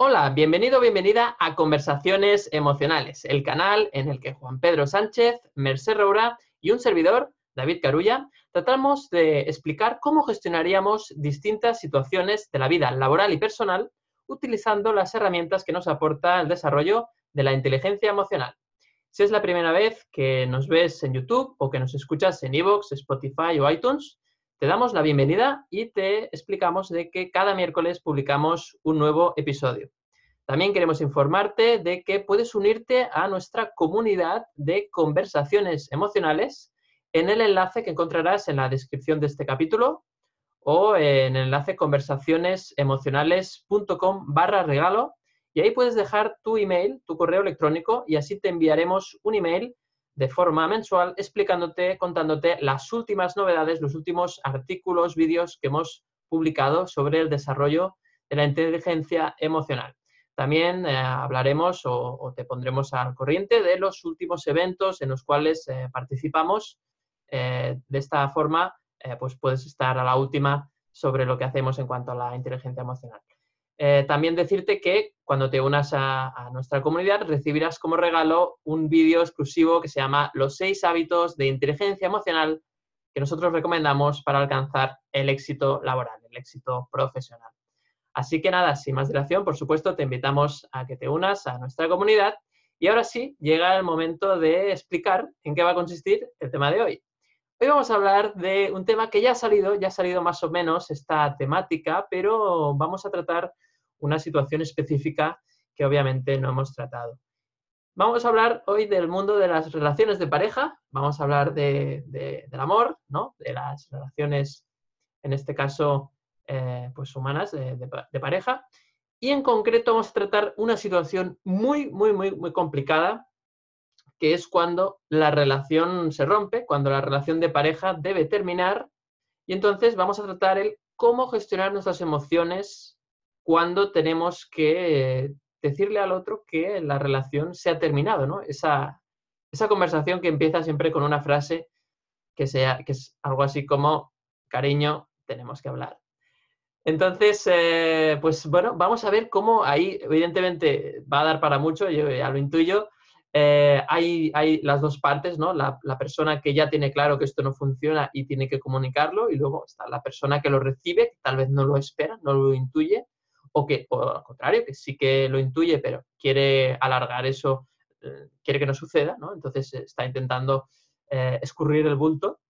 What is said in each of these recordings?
Hola, bienvenido, bienvenida a Conversaciones Emocionales, el canal en el que Juan Pedro Sánchez, Merced Roura y un servidor, David Carulla, tratamos de explicar cómo gestionaríamos distintas situaciones de la vida laboral y personal utilizando las herramientas que nos aporta el desarrollo de la inteligencia emocional. Si es la primera vez que nos ves en YouTube o que nos escuchas en iVoox, Spotify o iTunes, te damos la bienvenida y te explicamos de que cada miércoles publicamos un nuevo episodio. También queremos informarte de que puedes unirte a nuestra comunidad de conversaciones emocionales en el enlace que encontrarás en la descripción de este capítulo o en el enlace conversacionesemocionales.com barra regalo y ahí puedes dejar tu email, tu correo electrónico y así te enviaremos un email de forma mensual explicándote, contándote las últimas novedades, los últimos artículos, vídeos que hemos publicado sobre el desarrollo de la inteligencia emocional. También eh, hablaremos o, te pondremos al corriente de los últimos eventos en los cuales eh, participamos. Eh, de esta forma, pues puedes estar a la última sobre lo que hacemos en cuanto a la inteligencia emocional. Eh, también decirte que cuando te unas a, nuestra comunidad recibirás como regalo un vídeo exclusivo que se llama Los seis hábitos de inteligencia emocional que nosotros recomendamos para alcanzar el éxito laboral, el éxito profesional. Así que nada, sin más dilación, por supuesto, te invitamos a que te unas a nuestra comunidad. Y ahora sí, llega el momento de explicar en qué va a consistir el tema de hoy. Hoy vamos a hablar de un tema que ya ha salido, ya ha salido más o menos esta temática, pero vamos a tratar una situación específica que obviamente no hemos tratado. Vamos a hablar hoy del mundo de las relaciones de pareja, vamos a hablar de, del amor, ¿no? de las relaciones, en este caso, eh, pues humanas, de, de, pareja, y en concreto vamos a tratar una situación muy, muy, muy, muy complicada, que es cuando la relación se rompe, cuando la relación de pareja debe terminar, y entonces vamos a tratar el cómo gestionar nuestras emociones cuando tenemos que decirle al otro que la relación se ha terminado, ¿no? Esa, esa conversación que empieza siempre con una frase que, sea, que es algo así como, cariño, tenemos que hablar. Entonces, eh, pues bueno, vamos a ver cómo ahí, evidentemente, va a dar para mucho, yo ya lo intuyo. Eh, hay, hay, las dos partes, ¿no? La, la, persona que ya tiene claro que esto no funciona y tiene que comunicarlo, y luego está la persona que lo recibe, que tal vez no lo espera, no lo intuye, o que, al contrario, que sí que lo intuye, pero quiere alargar eso, eh, quiere que no suceda, ¿no? Entonces está intentando eh, escurrir el bulto.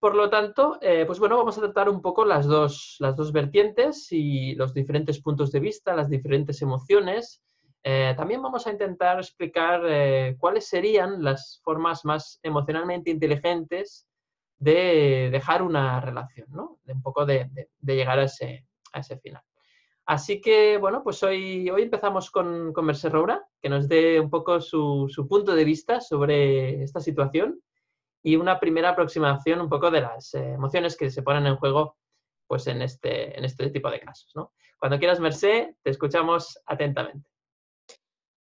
Por lo tanto, eh, pues bueno, vamos a tratar un poco las dos, las dos vertientes y los diferentes puntos de vista, las diferentes emociones. también vamos a intentar explicar cuáles serían las formas más emocionalmente inteligentes de dejar una relación, ¿no? De un poco de, de llegar a ese, a ese final. Así que, bueno, pues hoy, hoy empezamos con, con Merced Roura, que nos dé un poco su, punto de vista sobre esta situación y una primera aproximación un poco de las eh, emociones que se ponen en juego pues en este, en este tipo de casos. ¿no? Cuando quieras, Merced, te escuchamos atentamente.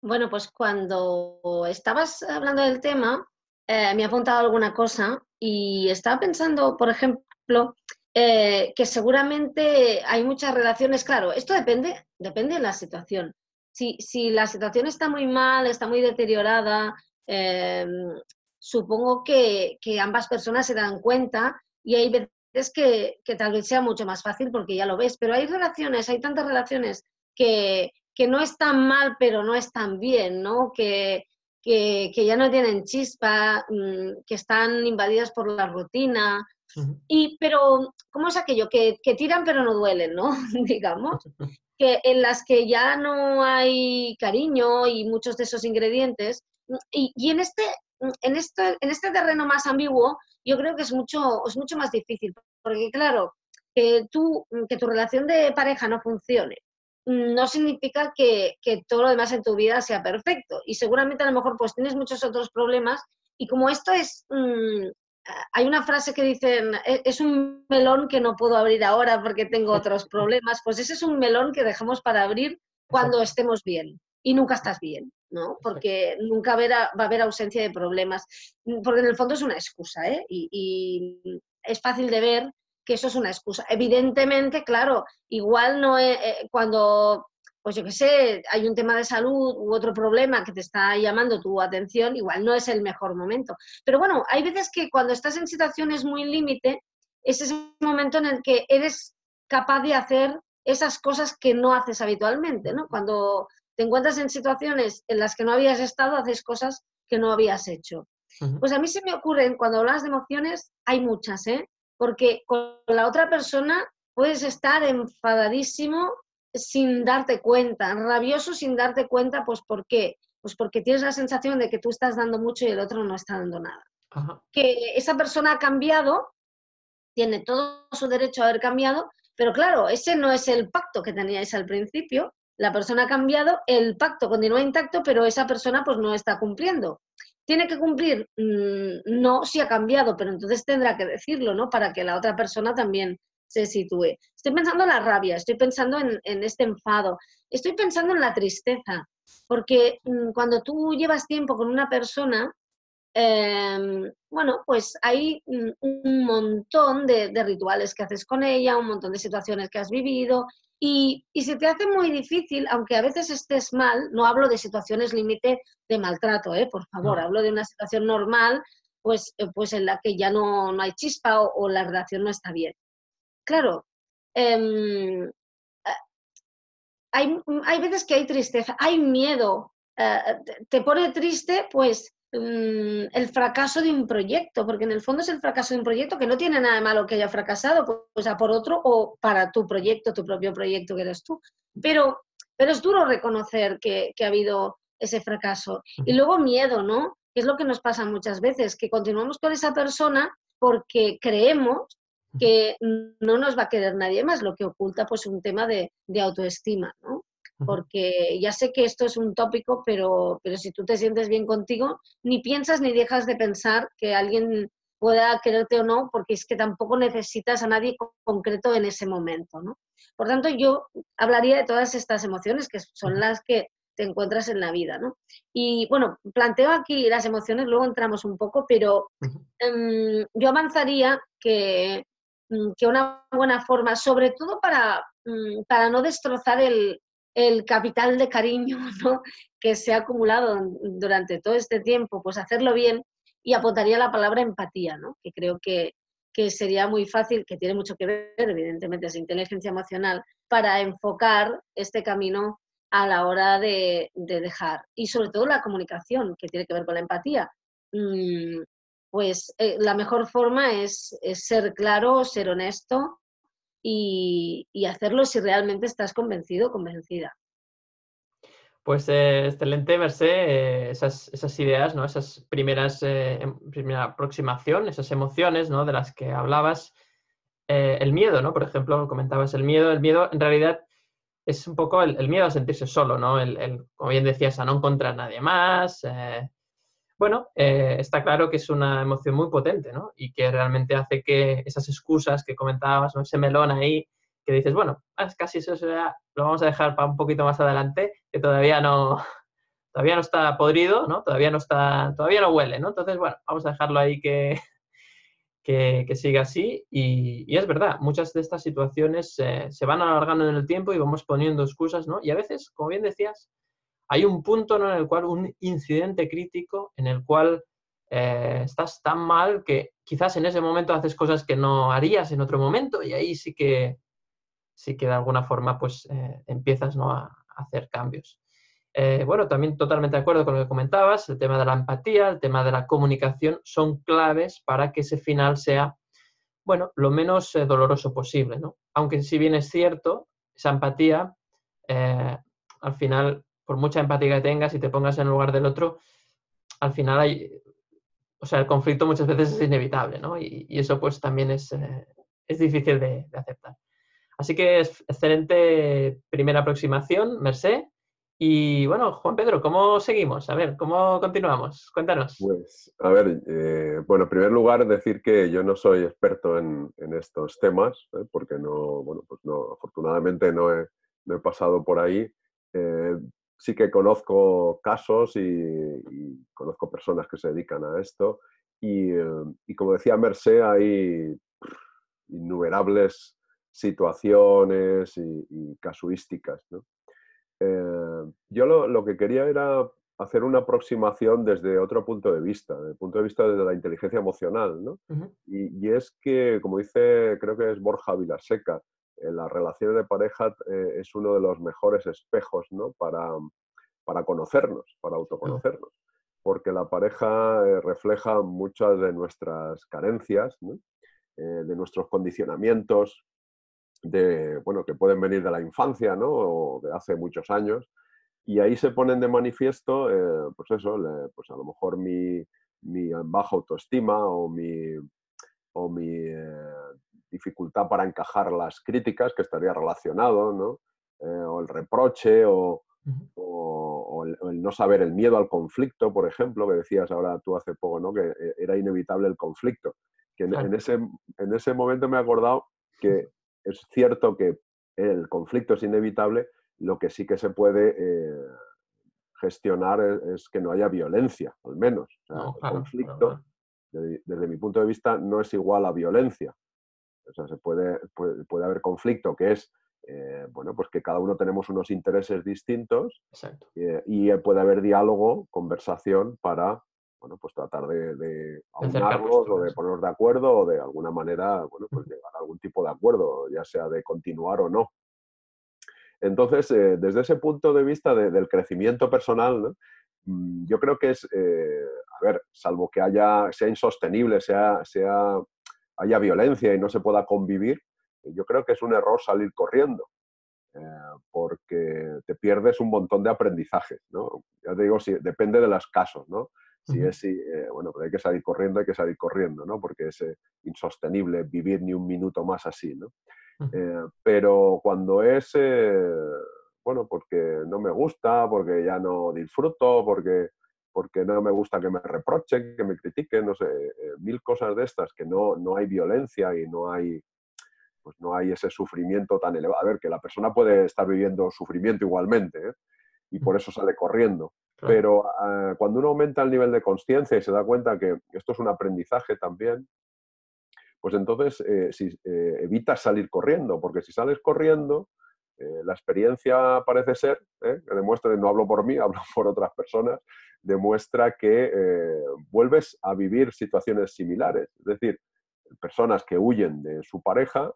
Bueno, pues cuando estabas hablando del tema, eh, me ha apuntado alguna cosa y estaba pensando, por ejemplo, eh, que seguramente hay muchas relaciones, claro, esto depende, depende de la situación. Si, si la situación está muy mal, está muy deteriorada, em, supongo que, que, ambas personas se dan cuenta y hay veces que, que, tal vez sea mucho más fácil porque ya lo ves, pero hay relaciones, hay tantas relaciones que, que no están mal, pero no están bien, ¿no? Que, que, ya no tienen chispa, mm, que están invadidas por la rutina, y, pero, ¿cómo es aquello? Que, que tiran pero no duelen, ¿no? Digamos. Que en las que ya no hay cariño y muchos de esos ingredientes. Y, y en, este, en, este, en este terreno más ambiguo, yo creo que es mucho, es mucho más difícil. Porque, claro, que, tú, que tu relación de pareja no funcione no significa que, todo lo demás en tu vida sea perfecto. Y seguramente a lo mejor pues tienes muchos otros problemas y como esto es, mm, hay una frase que dicen, e, es un melón que no puedo abrir ahora porque tengo otros problemas, pues ese es un melón que dejamos para abrir cuando estemos bien y nunca estás bien, ¿no? Porque nunca va a haber ausencia de problemas, porque en el fondo es una excusa, ¿eh? y es fácil de ver que eso es una excusa. Evidentemente, claro, igual no es, eh, cuando, pues yo qué sé, hay un tema de salud u otro problema que te está llamando tu atención, igual no es el mejor momento. Pero bueno, hay veces que cuando estás en situaciones muy límite, es ese momento en el que eres capaz de hacer esas cosas que no haces habitualmente, ¿no? Cuando te encuentras en situaciones en las que no habías estado, haces cosas que no habías hecho. Pues a mí se me ocurren, cuando hablas de emociones, hay muchas, ¿eh? porque con la otra persona puedes estar enfadadísimo sin darte cuenta, rabioso sin darte cuenta, pues ¿por qué? Pues porque tienes la sensación de que tú estás dando mucho y el otro no está dando nada. Que esa persona ha cambiado, tiene todo su derecho a haber cambiado, pero claro, ese no es el pacto que teníais al principio. La persona ha cambiado, el pacto continúa intacto, pero esa persona pues no está cumpliendo. ¿Tiene que cumplir? Mm, no, si ha cambiado, pero entonces tendrá que decirlo, ¿no? Para que la otra persona también se sitúe. Estoy pensando en la rabia, estoy pensando en, este enfado, estoy pensando en la tristeza, porque mm, cuando tú llevas tiempo con una persona, em, bueno, pues hay mm, un montón de, de, rituales que haces con ella, un montón de situaciones que has vivido, y, y se te hace muy difícil, aunque a veces estés mal, no hablo de situaciones límite de maltrato, ¿eh? por favor, hablo de una situación normal, pues, eh, pues en la que ya no, no hay chispa o, la relación no está bien. Claro, em, eh, hay, hay, veces que hay tristeza, hay miedo, eh, te pone triste, pues Mm, el fracaso de un proyecto, porque en el fondo es el fracaso de un proyecto que no tiene nada de malo que haya fracasado, pues a por otro o para tu proyecto, tu propio proyecto que eres tú. Pero, pero es duro reconocer que, ha habido ese fracaso. Y luego miedo, ¿no? Que es lo que nos pasa muchas veces, que continuamos con esa persona porque creemos que no nos va a querer nadie más, lo que oculta pues un tema de, de autoestima, ¿no? porque ya sé que esto es un tópico, pero, pero si tú te sientes bien contigo, ni piensas ni dejas de pensar que alguien pueda quererte o no, porque es que tampoco necesitas a nadie concreto en ese momento, ¿no? Por tanto, yo hablaría de todas estas emociones que son las que te encuentras en la vida, ¿no? Y bueno, planteo aquí las emociones, luego entramos un poco, pero em, yo avanzaría que, que, una buena forma, sobre todo para, mm, para no destrozar el, el capital de cariño que se ha acumulado durante todo este tiempo, pues hacerlo bien y apuntaría la palabra empatía, ¿no? que creo que, sería muy fácil, que tiene mucho que ver, evidentemente, es inteligencia emocional, para enfocar este camino a la hora de, dejar. Y sobre todo la comunicación, que tiene que ver con la empatía. Mm, pues eh, la mejor forma es, ser claro, ser honesto y, hacerlo si realmente estás convencido o convencida. Pues eh, excelente, Mercé, eh, esas, esas, ideas, ¿no? esas primeras, eh, em, primera aproximación, esas emociones ¿no? de las que hablabas. el miedo, ¿no? Por ejemplo, comentabas el miedo. El miedo en realidad es un poco el, miedo a sentirse solo, ¿no? El, como bien decías, a no encontrar a nadie más, bueno, eh, está claro que es una emoción muy potente, ¿no? Y que realmente hace que esas excusas que comentabas, ¿no? ese melón ahí, que dices, bueno, es casi eso lo vamos a dejar para un poquito más adelante, que todavía no, todavía no está podrido, ¿no? Todavía no está, todavía no huele, ¿no? Entonces, bueno, vamos a dejarlo ahí que, que, siga así. Y, es verdad, muchas de estas situaciones se van alargando en el tiempo y vamos poniendo excusas, ¿no? Y a veces, como bien decías, hay un punto en el cual, un incidente crítico en el cual eh, estás tan mal que quizás en ese momento haces cosas que no harías en otro momento y ahí sí que, sí que de alguna forma pues eh, empiezas ¿no? a, hacer cambios. Eh, bueno, también totalmente de acuerdo con lo que comentabas, el tema de la empatía, el tema de la comunicación son claves para que ese final sea, bueno, lo menos doloroso posible, ¿no? Aunque si bien es cierto, esa empatía al final por mucha empatía que tengas y te pongas en el lugar del otro, al final hay, o sea, el conflicto muchas veces es inevitable, ¿no? Y, eso pues también es, eh, es difícil de, aceptar. Así que es excelente primera aproximación, Merced. Y bueno, Juan Pedro, ¿cómo seguimos? A ver, ¿cómo continuamos? Cuéntanos. Pues, a ver, eh, bueno, en primer lugar decir que yo no soy experto en, estos temas, ¿eh? porque no, bueno, pues no, afortunadamente no he, pasado por ahí. Eh, sí que conozco casos y, conozco personas que se dedican a esto. Y, como decía Merced, hay innumerables situaciones y, casuísticas. ¿no? Eh, yo lo, que quería era hacer una aproximación desde otro punto de vista, desde el punto de vista de la inteligencia emocional, ¿no? y, es que, como dice, creo que es Borja Vilaseca, las relaciones de pareja eh, es uno de los mejores espejos ¿no? para, para conocernos, para autoconocernos, porque la pareja eh, refleja muchas de nuestras carencias, de nuestros condicionamientos, de, bueno, que pueden venir de la infancia, ¿no? O de hace muchos años. Y ahí se ponen de manifiesto, eh, pues eso, pues a lo mejor mi, mi, baja autoestima o mi, o mi eh, dificultad para encajar las críticas, que estaría relacionado, ¿no? Eh, o el reproche, o, o, el, no saber, el miedo al conflicto, por ejemplo, que decías ahora tú hace poco, ¿no? Que era inevitable el conflicto. Que en, ese, en ese momento me he acordado que es cierto que el conflicto es inevitable, lo que sí que se puede eh, gestionar es, que no haya violencia, al menos. el conflicto, Desde, mi punto de vista, no es igual a violencia. O sea, se puede, puede, haber conflicto que es, eh, bueno, pues que cada uno tenemos unos intereses distintos eh, y puede haber diálogo, conversación para bueno, pues tratar de, de aunarlos o de ponernos de acuerdo o de alguna manera, bueno, pues llegar a algún tipo de acuerdo, ya sea de continuar o no. Entonces, eh, desde ese punto de vista del crecimiento personal, mm, yo creo que es, eh, a ver, salvo que haya, sea insostenible, sea, sea, haya violencia y no se pueda convivir, yo creo que es un error salir corriendo. Eh, porque te pierdes un montón de aprendizajes, ¿no? Ya te digo, sí, depende de los casos, ¿no? Si es, eh, bueno, pero hay que salir corriendo, hay que salir corriendo, ¿no? Porque es eh, insostenible vivir ni un minuto más así, ¿no? Eh, pero cuando es, bueno, porque no me gusta, porque ya no disfruto, porque, porque no me gusta que me reprochen, que me critiquen, no sé, mil cosas de estas, que no, no hay violencia y no hay, pues no hay ese sufrimiento tan elevado. A ver, que la persona puede estar viviendo sufrimiento igualmente, y por eso sale corriendo. Pero ah, cuando uno aumenta el nivel de conciencia y se da cuenta que esto es un aprendizaje también, pues entonces eh, si, eh, evitas salir corriendo, porque si sales corriendo, eh, la experiencia parece ser, que demuestra, no hablo por mí, hablo por otras personas, demuestra que vuelves a vivir situaciones similares. Es decir, personas que huyen de su pareja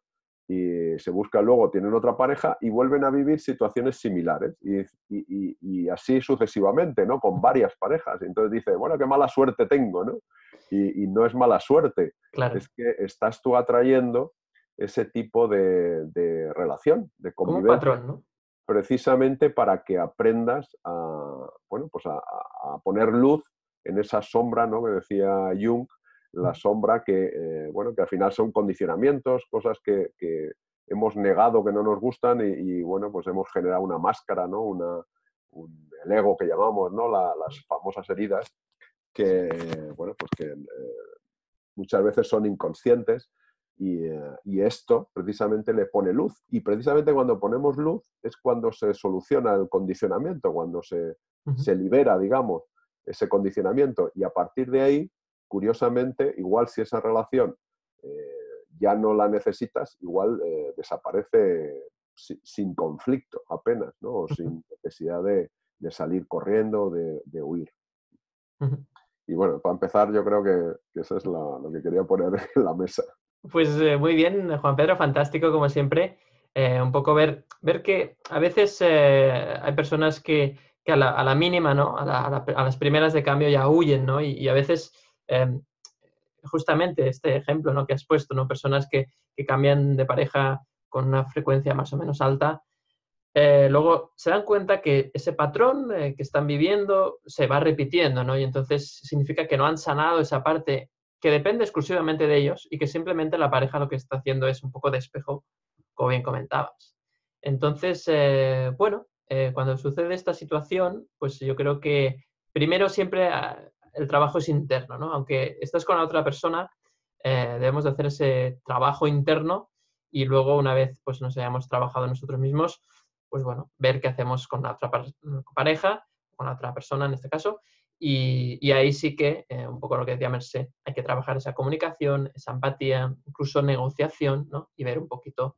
y se busca luego, tienen otra pareja y vuelven a vivir situaciones similares y, así sucesivamente, ¿no? Con varias parejas. Entonces dice, bueno, qué mala suerte tengo, ¿no? Y, no es mala suerte, es que estás tú atrayendo ese tipo de, relación, de convivencia. patrón, ¿no? Precisamente para que aprendas a, bueno, pues a, a poner luz en esa sombra, ¿no? Que decía Jung, la sombra que, eh, bueno, que al final son condicionamientos, cosas que, hemos negado que no nos gustan y, bueno, pues hemos generado una máscara, ¿no? Una, el ego que llamamos, ¿no? las famosas heridas que, bueno, pues que eh, muchas veces son inconscientes eh, y, esto precisamente le pone luz. Y precisamente cuando ponemos luz es cuando se soluciona el condicionamiento, cuando se, se libera, digamos, ese condicionamiento. Y a partir de ahí curiosamente, igual si esa relación eh, ya no la necesitas, igual eh, desaparece sin conflicto apenas, ¿no? O sin necesidad de, salir corriendo, de, de huir. Y bueno, para empezar, yo creo que, eso es lo que quería poner en la mesa. Pues eh, muy bien, Juan Pedro, fantástico como siempre. un poco ver, ver que a veces hay personas que, a, la, mínima, ¿no? A, las primeras de cambio ya huyen, ¿no? y a veces justamente este ejemplo ¿no? que has puesto, ¿no? personas que, cambian de pareja con una frecuencia más o menos alta, eh, luego se dan cuenta que ese patrón eh, que están viviendo se va repitiendo, ¿no? Y entonces significa que no han sanado esa parte que depende exclusivamente de ellos y que simplemente la pareja lo que está haciendo es un poco de espejo como bien comentabas. Entonces, eh, bueno, eh, cuando sucede esta situación, pues yo creo que primero siempre ah, el trabajo es interno, ¿no? Aunque estás con la otra persona, eh, debemos de hacer ese trabajo interno y luego una vez pues nos hayamos trabajado nosotros mismos, pues bueno, ver qué hacemos con la otra pareja, con la otra persona en este caso, y, ahí sí que, eh, un poco lo que decía Mercé, hay que trabajar esa comunicación, esa empatía, incluso negociación, ¿no? Y ver un poquito,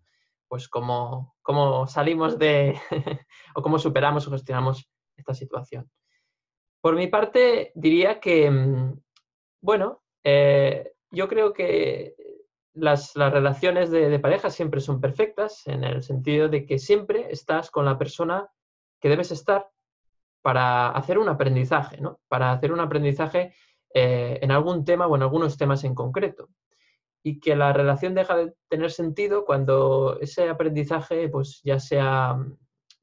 pues, cómo, cómo salimos de, o cómo superamos o gestionamos esta situación. Por mi parte, diría que, mm, bueno, eh, yo creo que las, relaciones de, de, pareja siempre son perfectas en el sentido de que siempre estás con la persona que debes estar para hacer un aprendizaje, ¿no? Para hacer un aprendizaje eh, en algún tema o en algunos temas en concreto. Y que la relación deja de tener sentido cuando ese aprendizaje, pues ya sea,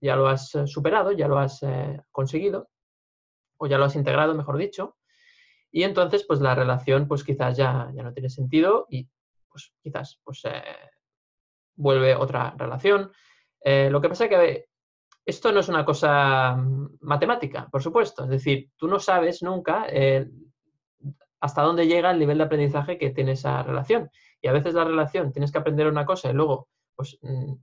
ya lo has superado, ya lo has eh, conseguido, o ya lo has integrado, mejor dicho, y entonces, pues la relación, pues quizás ya, ya no tiene sentido y, pues quizás, pues eh, vuelve otra relación. lo que pasa es que esto no es una cosa mm, matemática, por supuesto. Es decir, tú no sabes nunca eh, hasta dónde llega el nivel de aprendizaje que tiene esa relación. Y a veces la relación tienes que aprender una cosa y luego pues, mm,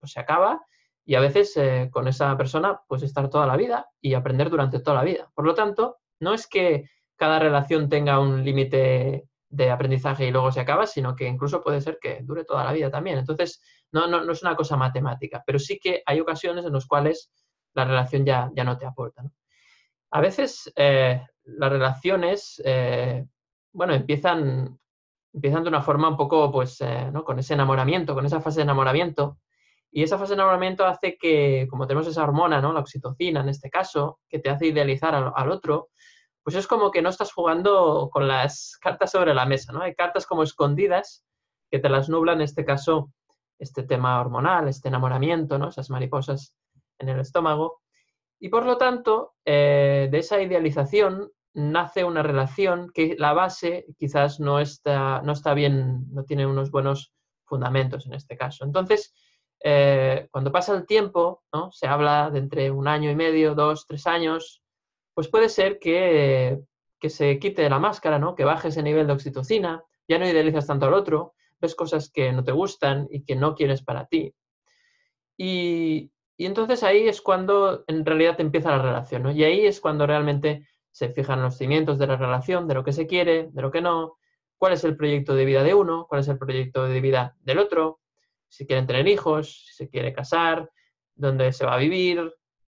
pues se acaba. Y a veces eh, con esa persona puedes estar toda la vida y aprender durante toda la vida. Por lo tanto, no es que cada relación tenga un límite de aprendizaje y luego se acaba, sino que incluso puede ser que dure toda la vida también. Entonces, no, no, no es una cosa matemática, pero sí que hay ocasiones en las cuales la relación ya, ya no te aporta. A veces eh, las relaciones, eh, bueno, empiezan, empiezan de una forma un poco, pues, eh, ¿no? con ese enamoramiento, con esa fase de enamoramiento, y esa fase de enamoramiento hace que, como tenemos esa hormona, ¿no? La oxitocina en este caso, que te hace idealizar al, al, otro, pues es como que no estás jugando con las cartas sobre la mesa, ¿no? Hay cartas como escondidas que te las nublan, en este caso, este tema hormonal, este enamoramiento, ¿no? esas mariposas en el estómago. Y por lo tanto, eh, de esa idealización nace una relación que la base quizás no está, no está bien, no tiene unos buenos fundamentos en este caso. Entonces, eh, cuando pasa el tiempo, ¿no? se habla de entre un año y medio, dos, tres años, pues puede ser que, que se quite la máscara, ¿no? que baje ese nivel de oxitocina, ya no idealizas tanto al otro, ves cosas que no te gustan y que no quieres para ti. Y, entonces ahí es cuando en realidad empieza la relación, ¿no? Y ahí es cuando realmente se fijan los cimientos de la relación, de lo que se quiere, de lo que no, cuál es el proyecto de vida de uno, cuál es el proyecto de vida del otro, si quieren tener hijos, si se quiere casar, dónde se va a vivir,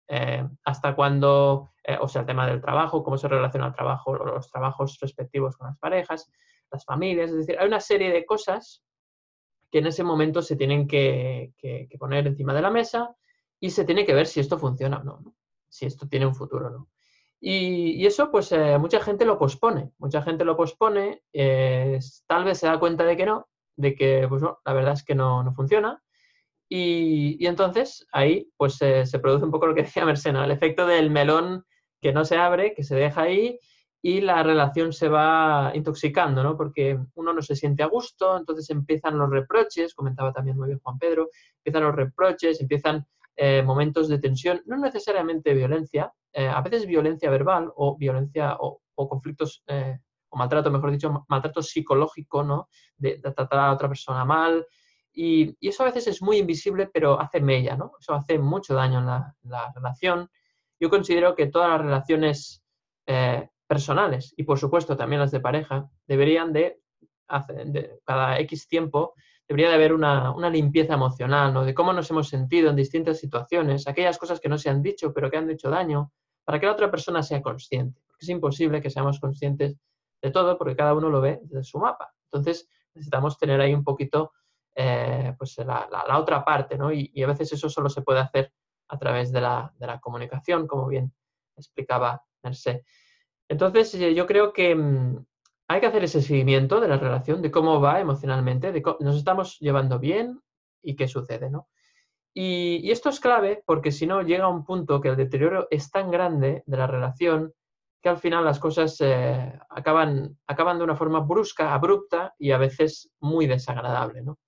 eh, hasta cuándo, eh, o sea, el tema del trabajo, cómo se relaciona el trabajo, los trabajos respectivos con las parejas, las familias, es decir, hay una serie de cosas que en ese momento se tienen que, poner encima de la mesa y se tiene que ver si esto funciona o no, si esto tiene un futuro o no. Y, eso, pues, eh, mucha gente lo pospone, mucha gente lo pospone, tal vez se da cuenta de que no, de que, pues, la verdad es que no, funciona. Y, entonces ahí, pues, se produce un poco lo que decía Mersena, el efecto del melón que no se abre, que se deja ahí y la relación se va intoxicando, ¿no? Porque uno no se siente a gusto, entonces empiezan los reproches, comentaba también muy bien Juan Pedro, empiezan los reproches, empiezan eh, momentos de tensión, no necesariamente violencia, eh, a veces violencia verbal o violencia o, conflictos eh, o maltrato, mejor dicho, maltrato psicológico, ¿no? De, tratar a otra persona mal. Y, eso a veces es muy invisible, pero hace mella, ¿no? Eso hace mucho daño en la, relación. Yo considero que todas las relaciones personales y por supuesto también las de pareja, deberían de, hacer, cada X tiempo, debería de haber una, limpieza emocional, ¿no? De cómo nos hemos sentido en distintas situaciones, aquellas cosas que no se han dicho pero que han hecho daño, para que la otra persona sea consciente. Porque es imposible que seamos conscientes de todo porque cada uno lo ve desde su mapa. Entonces necesitamos tener ahí un poquito eh, pues la, otra parte, ¿no? Y, a veces eso solo se puede hacer a través de la, de la comunicación, como bien explicaba Merced. Entonces, eh, yo creo que mm, hay que hacer ese seguimiento de la relación, de cómo va emocionalmente, de cómo nos estamos llevando bien y qué sucede, ¿no? Y, esto es clave porque si no llega a un punto que el deterioro es tan grande de la relación que al final las cosas eh, acaban, acaban de una forma brusca, abrupta y a veces muy desagradable, ¿no?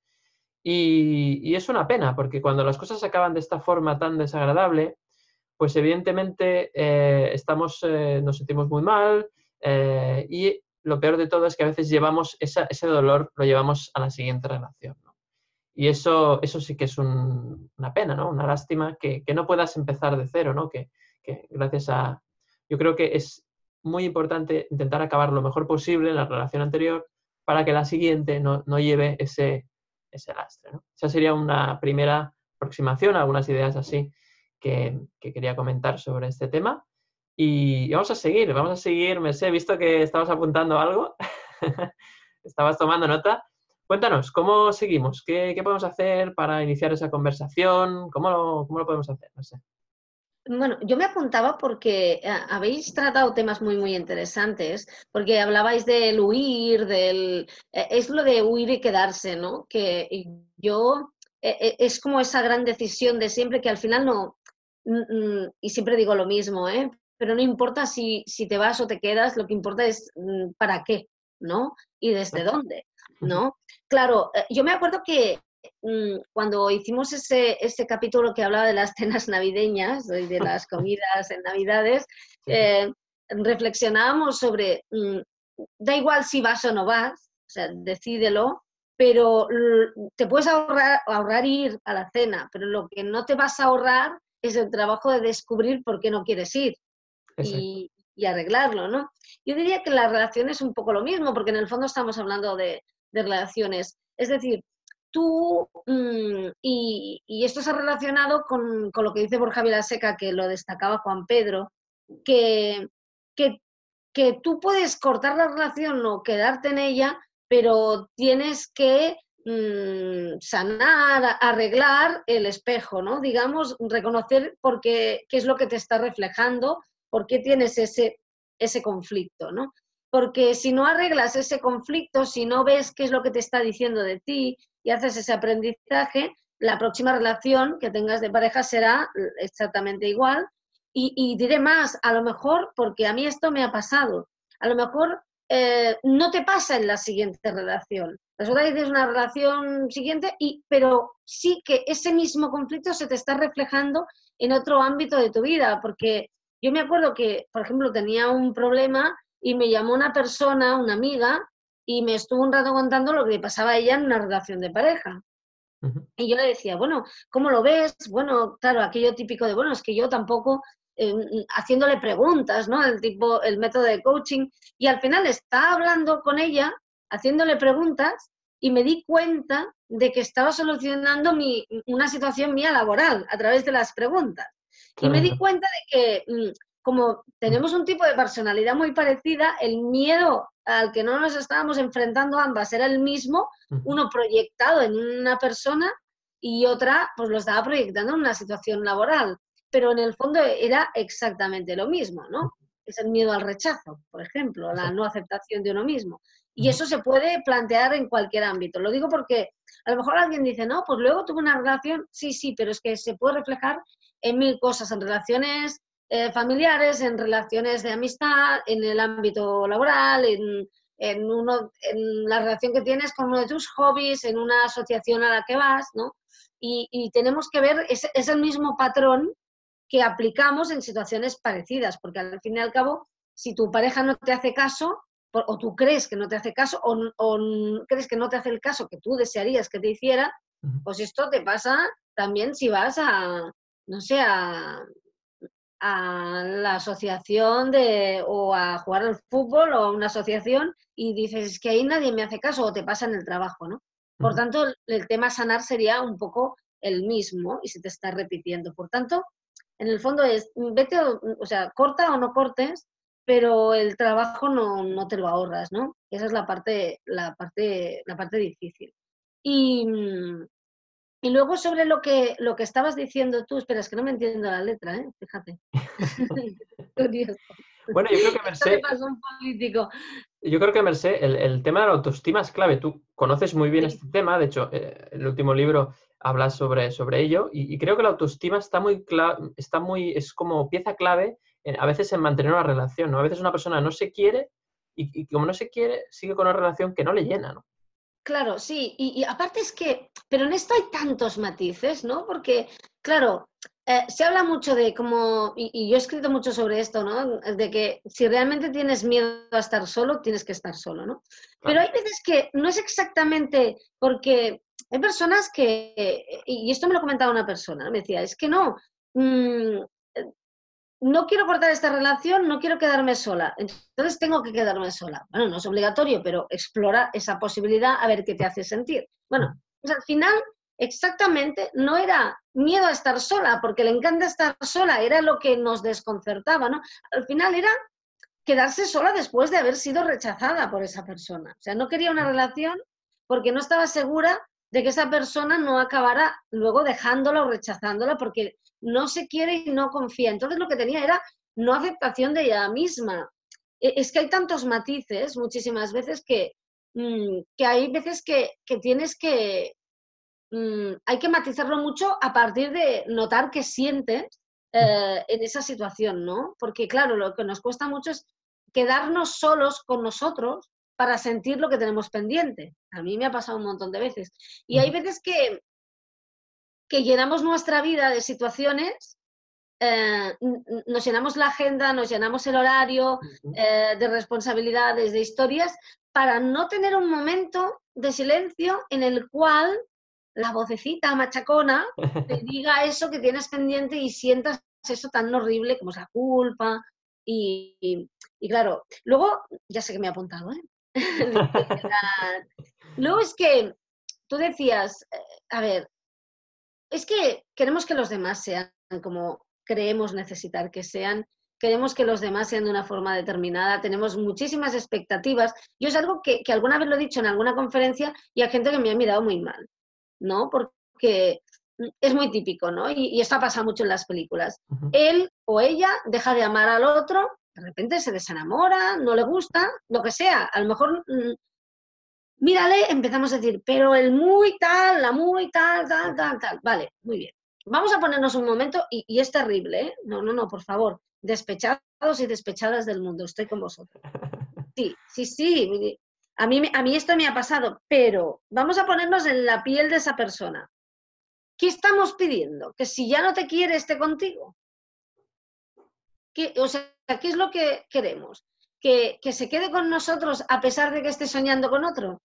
Y, es una pena, porque cuando las cosas acaban de esta forma tan desagradable, pues evidentemente eh, estamos, eh, nos sentimos muy mal eh, y lo peor de todo es que a veces llevamos ese dolor, lo llevamos a la siguiente relación. Y eso, eso sí que es una pena, ¿no? Una lástima que, no puedas empezar de cero, ¿no? Que, que, gracias a... Yo creo que es muy importante intentar acabar lo mejor posible en la relación anterior para que la siguiente no, no lleve ese, ese lastre. ¿no? Esa sería una primera aproximación, algunas ideas así que, quería comentar sobre este tema. Y vamos a seguir, vamos a seguir. Me sé, he visto que estabas apuntando algo, estabas tomando nota. Cuéntanos, ¿cómo seguimos? ¿Qué, podemos hacer para iniciar esa conversación? ¿Cómo lo, cómo lo podemos hacer? No sé. Bueno, yo me apuntaba porque eh, habéis tratado temas muy, muy interesantes, porque hablabais del huir, del... Eh, es lo de huir y quedarse, ¿no? Que yo... Eh, es como esa gran decisión de siempre que al final no... Y siempre digo lo mismo, ¿eh? Pero no importa si, si te vas o te quedas, lo que importa es mm, para qué, ¿no? Y desde dónde, ¿no? Claro, yo me acuerdo que cuando hicimos ese, ese, capítulo que hablaba de las cenas navideñas, de las comidas en Navidades, eh, reflexionábamos sobre, mm, da igual si vas o no vas, o sea, decídelo, pero te puedes ahorrar, ahorrar ir a la cena, pero lo que no te vas a ahorrar es el trabajo de descubrir por qué no quieres ir y, y, arreglarlo, ¿no? Yo diría que la relación es un poco lo mismo, porque en el fondo estamos hablando de, de relaciones. Es decir, tú, mm, y, esto se ha relacionado con, lo que dice Borja Vilaseca, que lo destacaba Juan Pedro, que, que, tú puedes cortar la relación o quedarte en ella, pero tienes que mm, sanar, arreglar el espejo, ¿no? Digamos, reconocer por qué, qué es lo que te está reflejando, por qué tienes ese, ese conflicto, ¿no? Porque si no arreglas ese conflicto, si no ves qué es lo que te está diciendo de ti, y haces ese aprendizaje, la próxima relación que tengas de pareja será exactamente igual. Y, diré más, a lo mejor, porque a mí esto me ha pasado, a lo mejor eh, no te pasa en la siguiente relación. Resulta que tienes una relación siguiente, y, pero sí que ese mismo conflicto se te está reflejando en otro ámbito de tu vida, porque yo me acuerdo que, por ejemplo, tenía un problema y me llamó una persona, una amiga, y me estuvo un rato contando lo que le pasaba a ella en una relación de pareja. Y yo le decía, bueno, ¿cómo lo ves? Bueno, claro, aquello típico de, bueno, es que yo tampoco, eh, haciéndole preguntas, ¿no? El tipo, el método de coaching. Y al final estaba hablando con ella, haciéndole preguntas, y me di cuenta de que estaba solucionando mi, una situación mía laboral a través de las preguntas. Y me di cuenta de que mm, como tenemos un tipo de personalidad muy parecida, el miedo al que no nos estábamos enfrentando ambas era el mismo, uno proyectado en una persona y otra pues lo estaba proyectando en una situación laboral, pero en el fondo era exactamente lo mismo, ¿no? Es el miedo al rechazo, por ejemplo, la no aceptación de uno mismo. Y eso se puede plantear en cualquier ámbito. Lo digo porque a lo mejor alguien dice, no, pues luego tuve una relación, sí, sí, pero es que se puede reflejar en mil cosas, en relaciones eh, familiares, en relaciones de amistad, en el ámbito laboral, en, en, uno, en la relación que tienes con uno de tus hobbies, en una asociación a la que vas, ¿no? Y, tenemos que ver, es, es, el mismo patrón que aplicamos en situaciones parecidas, porque al fin y al cabo, si tu pareja no te hace caso, o tú crees que no te hace caso, o, o crees que no te hace el caso que tú desearías que te hiciera, pues esto te pasa también si vas a, no sé, a, a la asociación de, o a jugar al fútbol o a una asociación y dices es que ahí nadie me hace caso o te pasa en el trabajo, ¿no? Por tanto, el tema sanar sería un poco el mismo y se te está repitiendo. Por tanto, en el fondo es, vete, o sea, corta o no cortes, pero el trabajo no, no te lo ahorras, ¿no? Esa es la parte, la parte, la parte difícil. Y, mm, y luego sobre lo que, lo que estabas diciendo tú, espera, es que no me entiendo la letra, ¿eh? fíjate. bueno, yo creo que Merced... Yo creo que Merced, el, tema de la autoestima es clave. Tú conoces muy bien este tema, de hecho, eh, el último libro habla sobre, sobre ello, y, creo que la autoestima está muy, está muy, es como pieza clave a veces en mantener una relación, ¿no? A veces una persona no se quiere y, y, como no se quiere, sigue con una relación que no le llena, ¿no? Claro, sí, y, aparte es que, pero en esto hay tantos matices, ¿no? Porque, claro, eh, se habla mucho de como, y, yo he escrito mucho sobre esto, ¿no? De que si realmente tienes miedo a estar solo, tienes que estar solo, ¿no? Pero hay veces que no es exactamente porque hay personas que, y esto me lo comentaba una persona, me decía, es que no, mm, no quiero cortar esta relación, no quiero quedarme sola, entonces tengo que quedarme sola. Bueno, no es obligatorio, pero explora esa posibilidad a ver qué te hace sentir. Bueno, pues al final exactamente no era miedo a estar sola, porque le encanta estar sola, era lo que nos desconcertaba, ¿no? Al final era quedarse sola después de haber sido rechazada por esa persona. O sea, no quería una relación porque no estaba segura de que esa persona no acabara luego dejándola o rechazándola porque no se quiere y no confía. Entonces lo que tenía era no aceptación de ella misma. E, es que hay tantos matices muchísimas veces que, mm, que hay veces que, tienes que, mm, hay que matizarlo mucho a partir de notar qué sientes eh, en esa situación, ¿no? Porque claro, lo que nos cuesta mucho es quedarnos solos con nosotros para sentir lo que tenemos pendiente. A mí me ha pasado un montón de veces. Y hay veces que, que llenamos nuestra vida de situaciones, eh, nos llenamos la agenda, nos llenamos el horario eh, de responsabilidades, de historias, para no tener un momento de silencio en el cual la vocecita machacona te diga eso que tienes pendiente y sientas eso tan horrible como esa culpa. Y, y claro, luego, ya sé que me he apuntado, ¿eh? Luego es que tú decías, eh, a ver, es que queremos que los demás sean como creemos necesitar que sean, queremos que los demás sean de una forma determinada, tenemos muchísimas expectativas. Yo es algo que, alguna vez lo he dicho en alguna conferencia y hay gente que me ha mirado muy mal, ¿no? Porque es muy típico, ¿no? Y, esto ha pasado mucho en las películas. Él o ella deja de amar al otro de repente se desenamora, no le gusta, lo que sea. A lo mejor, mm, mírale, empezamos a decir, pero el muy tal, la muy tal, tal, tal, tal. Vale, muy bien. Vamos a ponernos un momento, y, es terrible, ¿eh? No, no, no, por favor. Despechados y despechadas del mundo, estoy con vosotros. Sí, sí, sí. A mí, a mí esto me ha pasado, pero vamos a ponernos en la piel de esa persona. ¿Qué estamos pidiendo? Que si ya no te quiere, esté contigo. ¿Qué, o sea, ¿qué es lo que queremos? ¿Que, se quede con nosotros a pesar de que esté soñando con otro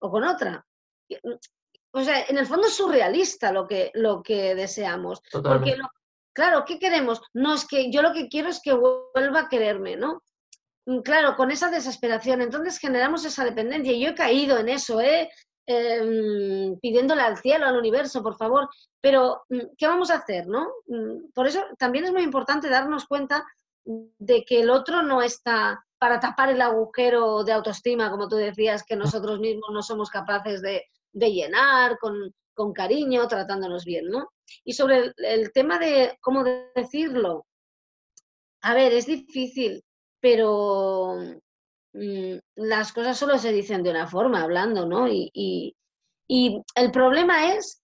o con otra. O sea, en el fondo es surrealista lo que, lo que deseamos. Porque, claro, ¿qué queremos? No, es que yo lo que quiero es que vuelva a quererme, ¿no? Mm, claro, con esa desesperación, entonces generamos esa dependencia. Y yo he caído en eso, ¿eh? Em, pidiéndole al cielo, al universo, por favor. Pero, mm, ¿qué vamos a hacer, no? Mm, por eso también es muy importante darnos cuenta de que el otro no está para tapar el agujero de autoestima, como tú decías, que nosotros mismos no somos capaces de, llenar con, cariño, tratándonos bien, ¿no? Y sobre el, tema de cómo decirlo, a ver, es difícil, pero mm, las cosas solo se dicen de una forma, hablando, ¿no? y el problema es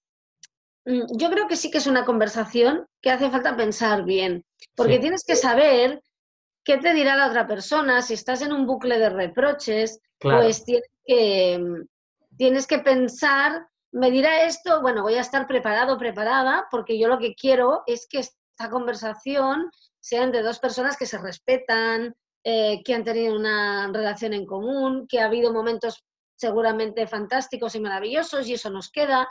yo creo que sí que es una conversación que hace falta pensar bien, porque tienes que saber qué te dirá la otra persona, si estás en un bucle de reproches, pues tienes que, mm, tienes que pensar, me dirá esto, bueno, voy a estar preparado, preparada, porque yo lo que quiero es que esta conversación sea entre dos personas que se respetan, eh, que han tenido una relación en común, que ha habido momentos seguramente fantásticos y maravillosos y eso nos queda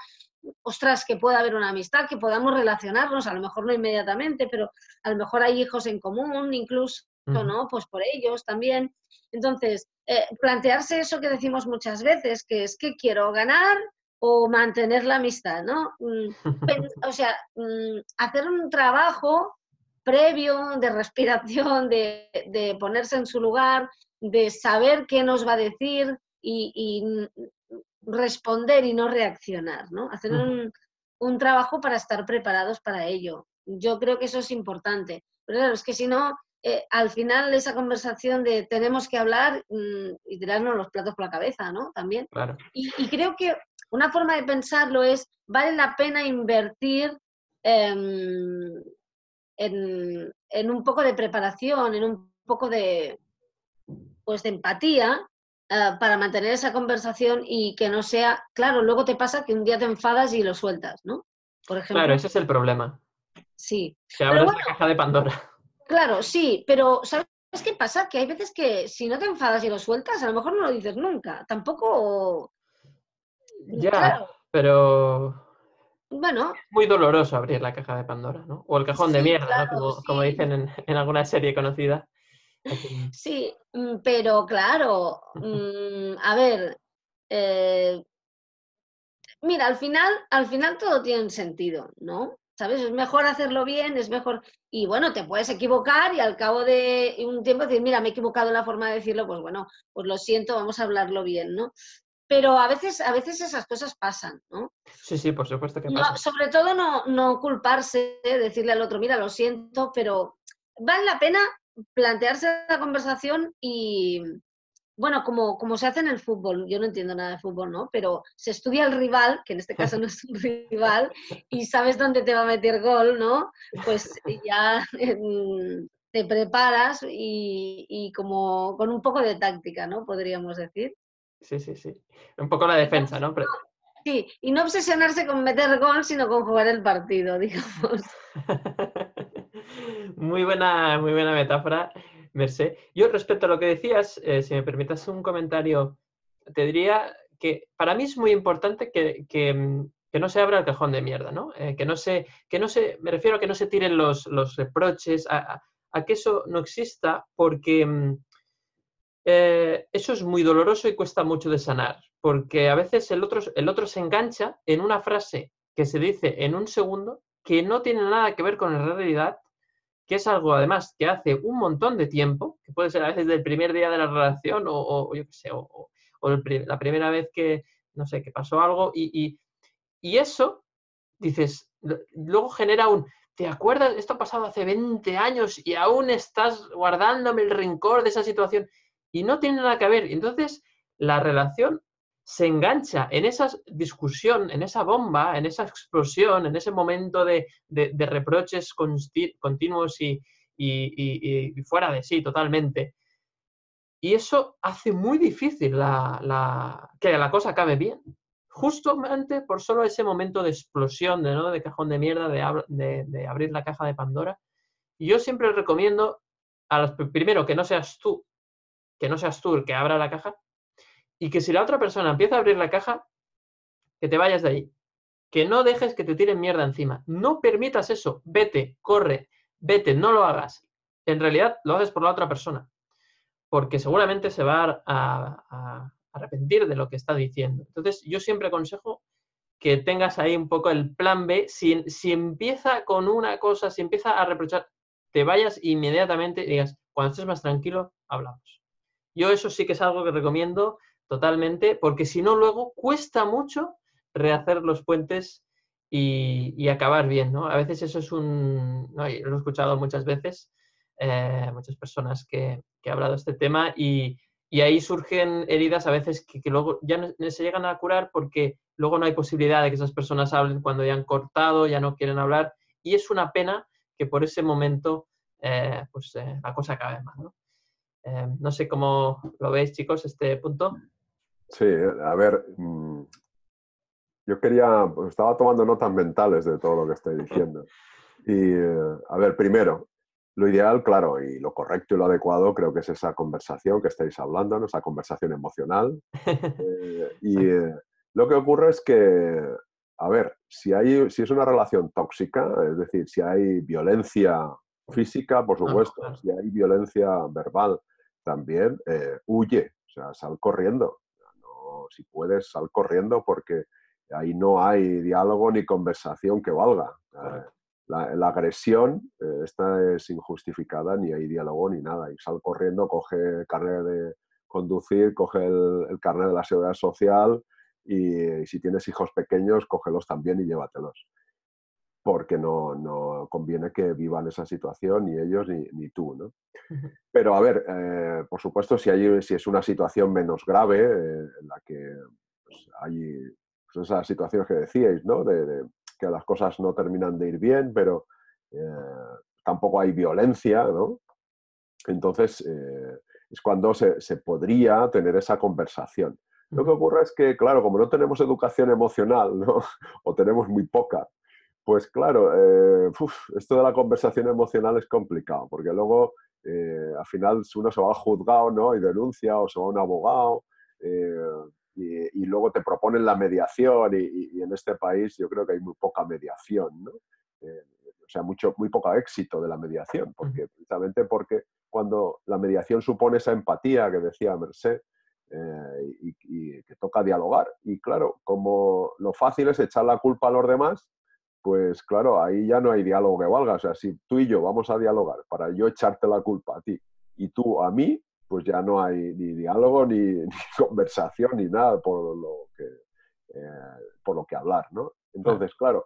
ostras, que pueda haber una amistad, que podamos relacionarnos, a lo mejor no inmediatamente, pero a lo mejor hay hijos en común, incluso, ¿no? Pues por ellos también. Entonces, eh, plantearse eso que decimos muchas veces, que es que quiero ganar o mantener la amistad, ¿no? Mm, o sea, mm, hacer un trabajo previo de respiración, de, ponerse en su lugar, de saber qué nos va a decir y responder y no reaccionar, ¿no? Hacer un, trabajo para estar preparados para ello. Yo creo que eso es importante. Pero claro, es que si no, eh, al final esa conversación de tenemos que hablar mm, y tirarnos los platos por la cabeza, ¿no? También. Y, creo que una forma de pensarlo es, vale la pena invertir em, en, en, un poco de preparación, en un poco de, pues, de empatía eh, para mantener esa conversación y que no sea, claro, luego te pasa que un día te enfadas y lo sueltas, ¿no? Por ejemplo. Claro, ese es el problema. Sí. Que abres la caja de Pandora. Claro, sí, pero ¿sabes qué pasa? Que hay veces que si no te enfadas y lo sueltas, a lo mejor no lo dices nunca. Tampoco. Ya, pero. Bueno. Es muy doloroso abrir la caja de Pandora, ¿no? O el cajón de mierda, ¿no? Como, dicen en, en, alguna serie conocida. Sí, mm, pero claro, mm, a ver, eh, mira, al final, al final todo tiene sentido, ¿no? ¿Sabes? Es mejor hacerlo bien, es mejor. Y bueno, te puedes equivocar y al cabo de un tiempo decir, mira, me he equivocado en la forma de decirlo, pues bueno, pues lo siento, vamos a hablarlo bien, ¿no? Pero a veces, a veces esas cosas pasan, ¿no? Sí, sí, por supuesto que pasa. sobre todo no, no culparse, decirle al otro, mira, lo siento, pero vale la pena plantearse la conversación y, bueno, como, como se hace en el fútbol, yo no entiendo nada de fútbol, ¿no? Pero se estudia el rival, que en este caso no es un rival, y sabes dónde te va a meter gol, ¿no? Pues ya te preparas y, y, como con un poco de táctica, ¿no? Podríamos decir. Sí, sí, sí. Un poco la defensa, ¿no? Sí, y no obsesionarse con meter gol, sino con jugar el partido, digamos. muy buena, muy buena metáfora. Merced. Yo respecto a lo que decías, eh, si me permitas un comentario, te diría que para mí es muy importante que, que, mm, no se abra el cajón de mierda, ¿no? Eh, que no se, que no se, me refiero a que no se tiren los, los reproches, a, a, que eso no exista, porque mm, eh, eso es muy doloroso y cuesta mucho de sanar, porque a veces el otro, el otro se engancha en una frase que se dice en un segundo que no tiene nada que ver con la realidad que es algo además que hace un montón de tiempo, que puede ser a veces del primer día de la relación o, yo qué sé, o, la primera vez que, no sé, que pasó algo y, y, eso, dices, luego genera un, ¿te acuerdas? Esto ha pasado hace 20 años y aún estás guardándome el rencor de esa situación y no tiene nada que ver. Entonces, la relación se engancha en esa discusión, en esa bomba, en esa explosión, en ese momento de, reproches continuos y, fuera de sí totalmente. Y eso hace muy difícil que la cosa acabe bien. Justamente por solo ese momento de explosión, de, ¿no? de cajón de mierda, de, abrir la caja de Pandora. yo siempre recomiendo, a los, primero, que no seas tú, que no seas tú el que abra la caja, y que si la otra persona empieza a abrir la caja, que te vayas de ahí. Que no dejes que te tiren mierda encima. No permitas eso. Vete, corre, vete, no lo hagas. En realidad lo haces por la otra persona. Porque seguramente se va a, arrepentir de lo que está diciendo. Entonces, yo siempre aconsejo que tengas ahí un poco el plan B. Si, si empieza con una cosa, si empieza a reprochar, te vayas inmediatamente y digas, cuando estés más tranquilo, hablamos. Yo eso sí que es algo que recomiendo totalmente, porque si no, luego cuesta mucho rehacer los puentes y, acabar bien, ¿no? A veces eso es un... lo he escuchado muchas veces, eh, muchas personas que, que han hablado de este tema y, ahí surgen heridas a veces que, luego ya no, se llegan a curar porque luego no hay posibilidad de que esas personas hablen cuando ya han cortado, ya no quieren hablar y es una pena que por ese momento eh, pues eh, la cosa acabe mal, ¿no? no sé cómo lo veis, chicos, este punto. Sí, a ver, mm, yo quería, pues, estaba tomando notas mentales de todo lo que estoy diciendo. Y, eh, a ver, primero, lo ideal, claro, y lo correcto y lo adecuado creo que es esa conversación que estáis hablando, esa conversación emocional. Eh, y eh, lo que ocurre es que, a ver, si, hay, si es una relación tóxica, es decir, si hay violencia física, por supuesto, si hay violencia verbal también, huye, o sea, sal corriendo si puedes, sal corriendo porque ahí no hay diálogo ni conversación que valga. Eh, la, agresión, eh, esta es injustificada, ni hay diálogo ni nada. Y sal corriendo, coge el carnet de conducir, coge el, carnet de la seguridad social y, si tienes hijos pequeños, cógelos también y llévatelos. Porque no, no conviene que vivan esa situación ni ellos ni, ni tú. ¿no? Pero a ver, eh, por supuesto, si, hay, si es una situación menos grave, eh, en la que pues, hay pues, esas situaciones que decíais, ¿no? De, que las cosas no terminan de ir bien, pero eh, tampoco hay violencia, ¿no? Entonces, es cuando se, se podría tener esa conversación. Lo que ocurre es que, claro, como no tenemos educación emocional, ¿no? o tenemos muy poca, pues claro, eh, esto de la conversación emocional es complicado, porque luego eh, al final uno se va al juzgado ¿no? y denuncia o se va a un abogado eh, y, luego te proponen la mediación y, en este país yo creo que hay muy poca mediación, ¿no? o sea, mucho, muy poco éxito de la mediación, porque, precisamente porque cuando la mediación supone esa empatía que decía Merced, y, y, que toca dialogar. Y claro, como lo fácil es echar la culpa a los demás, pues claro, ahí ya no hay diálogo que valga. O sea, si tú y yo vamos a dialogar para yo echarte la culpa a ti y tú a mí, pues ya no hay ni diálogo, ni, conversación, ni nada por lo que, eh, por lo que hablar, ¿no? Entonces, claro,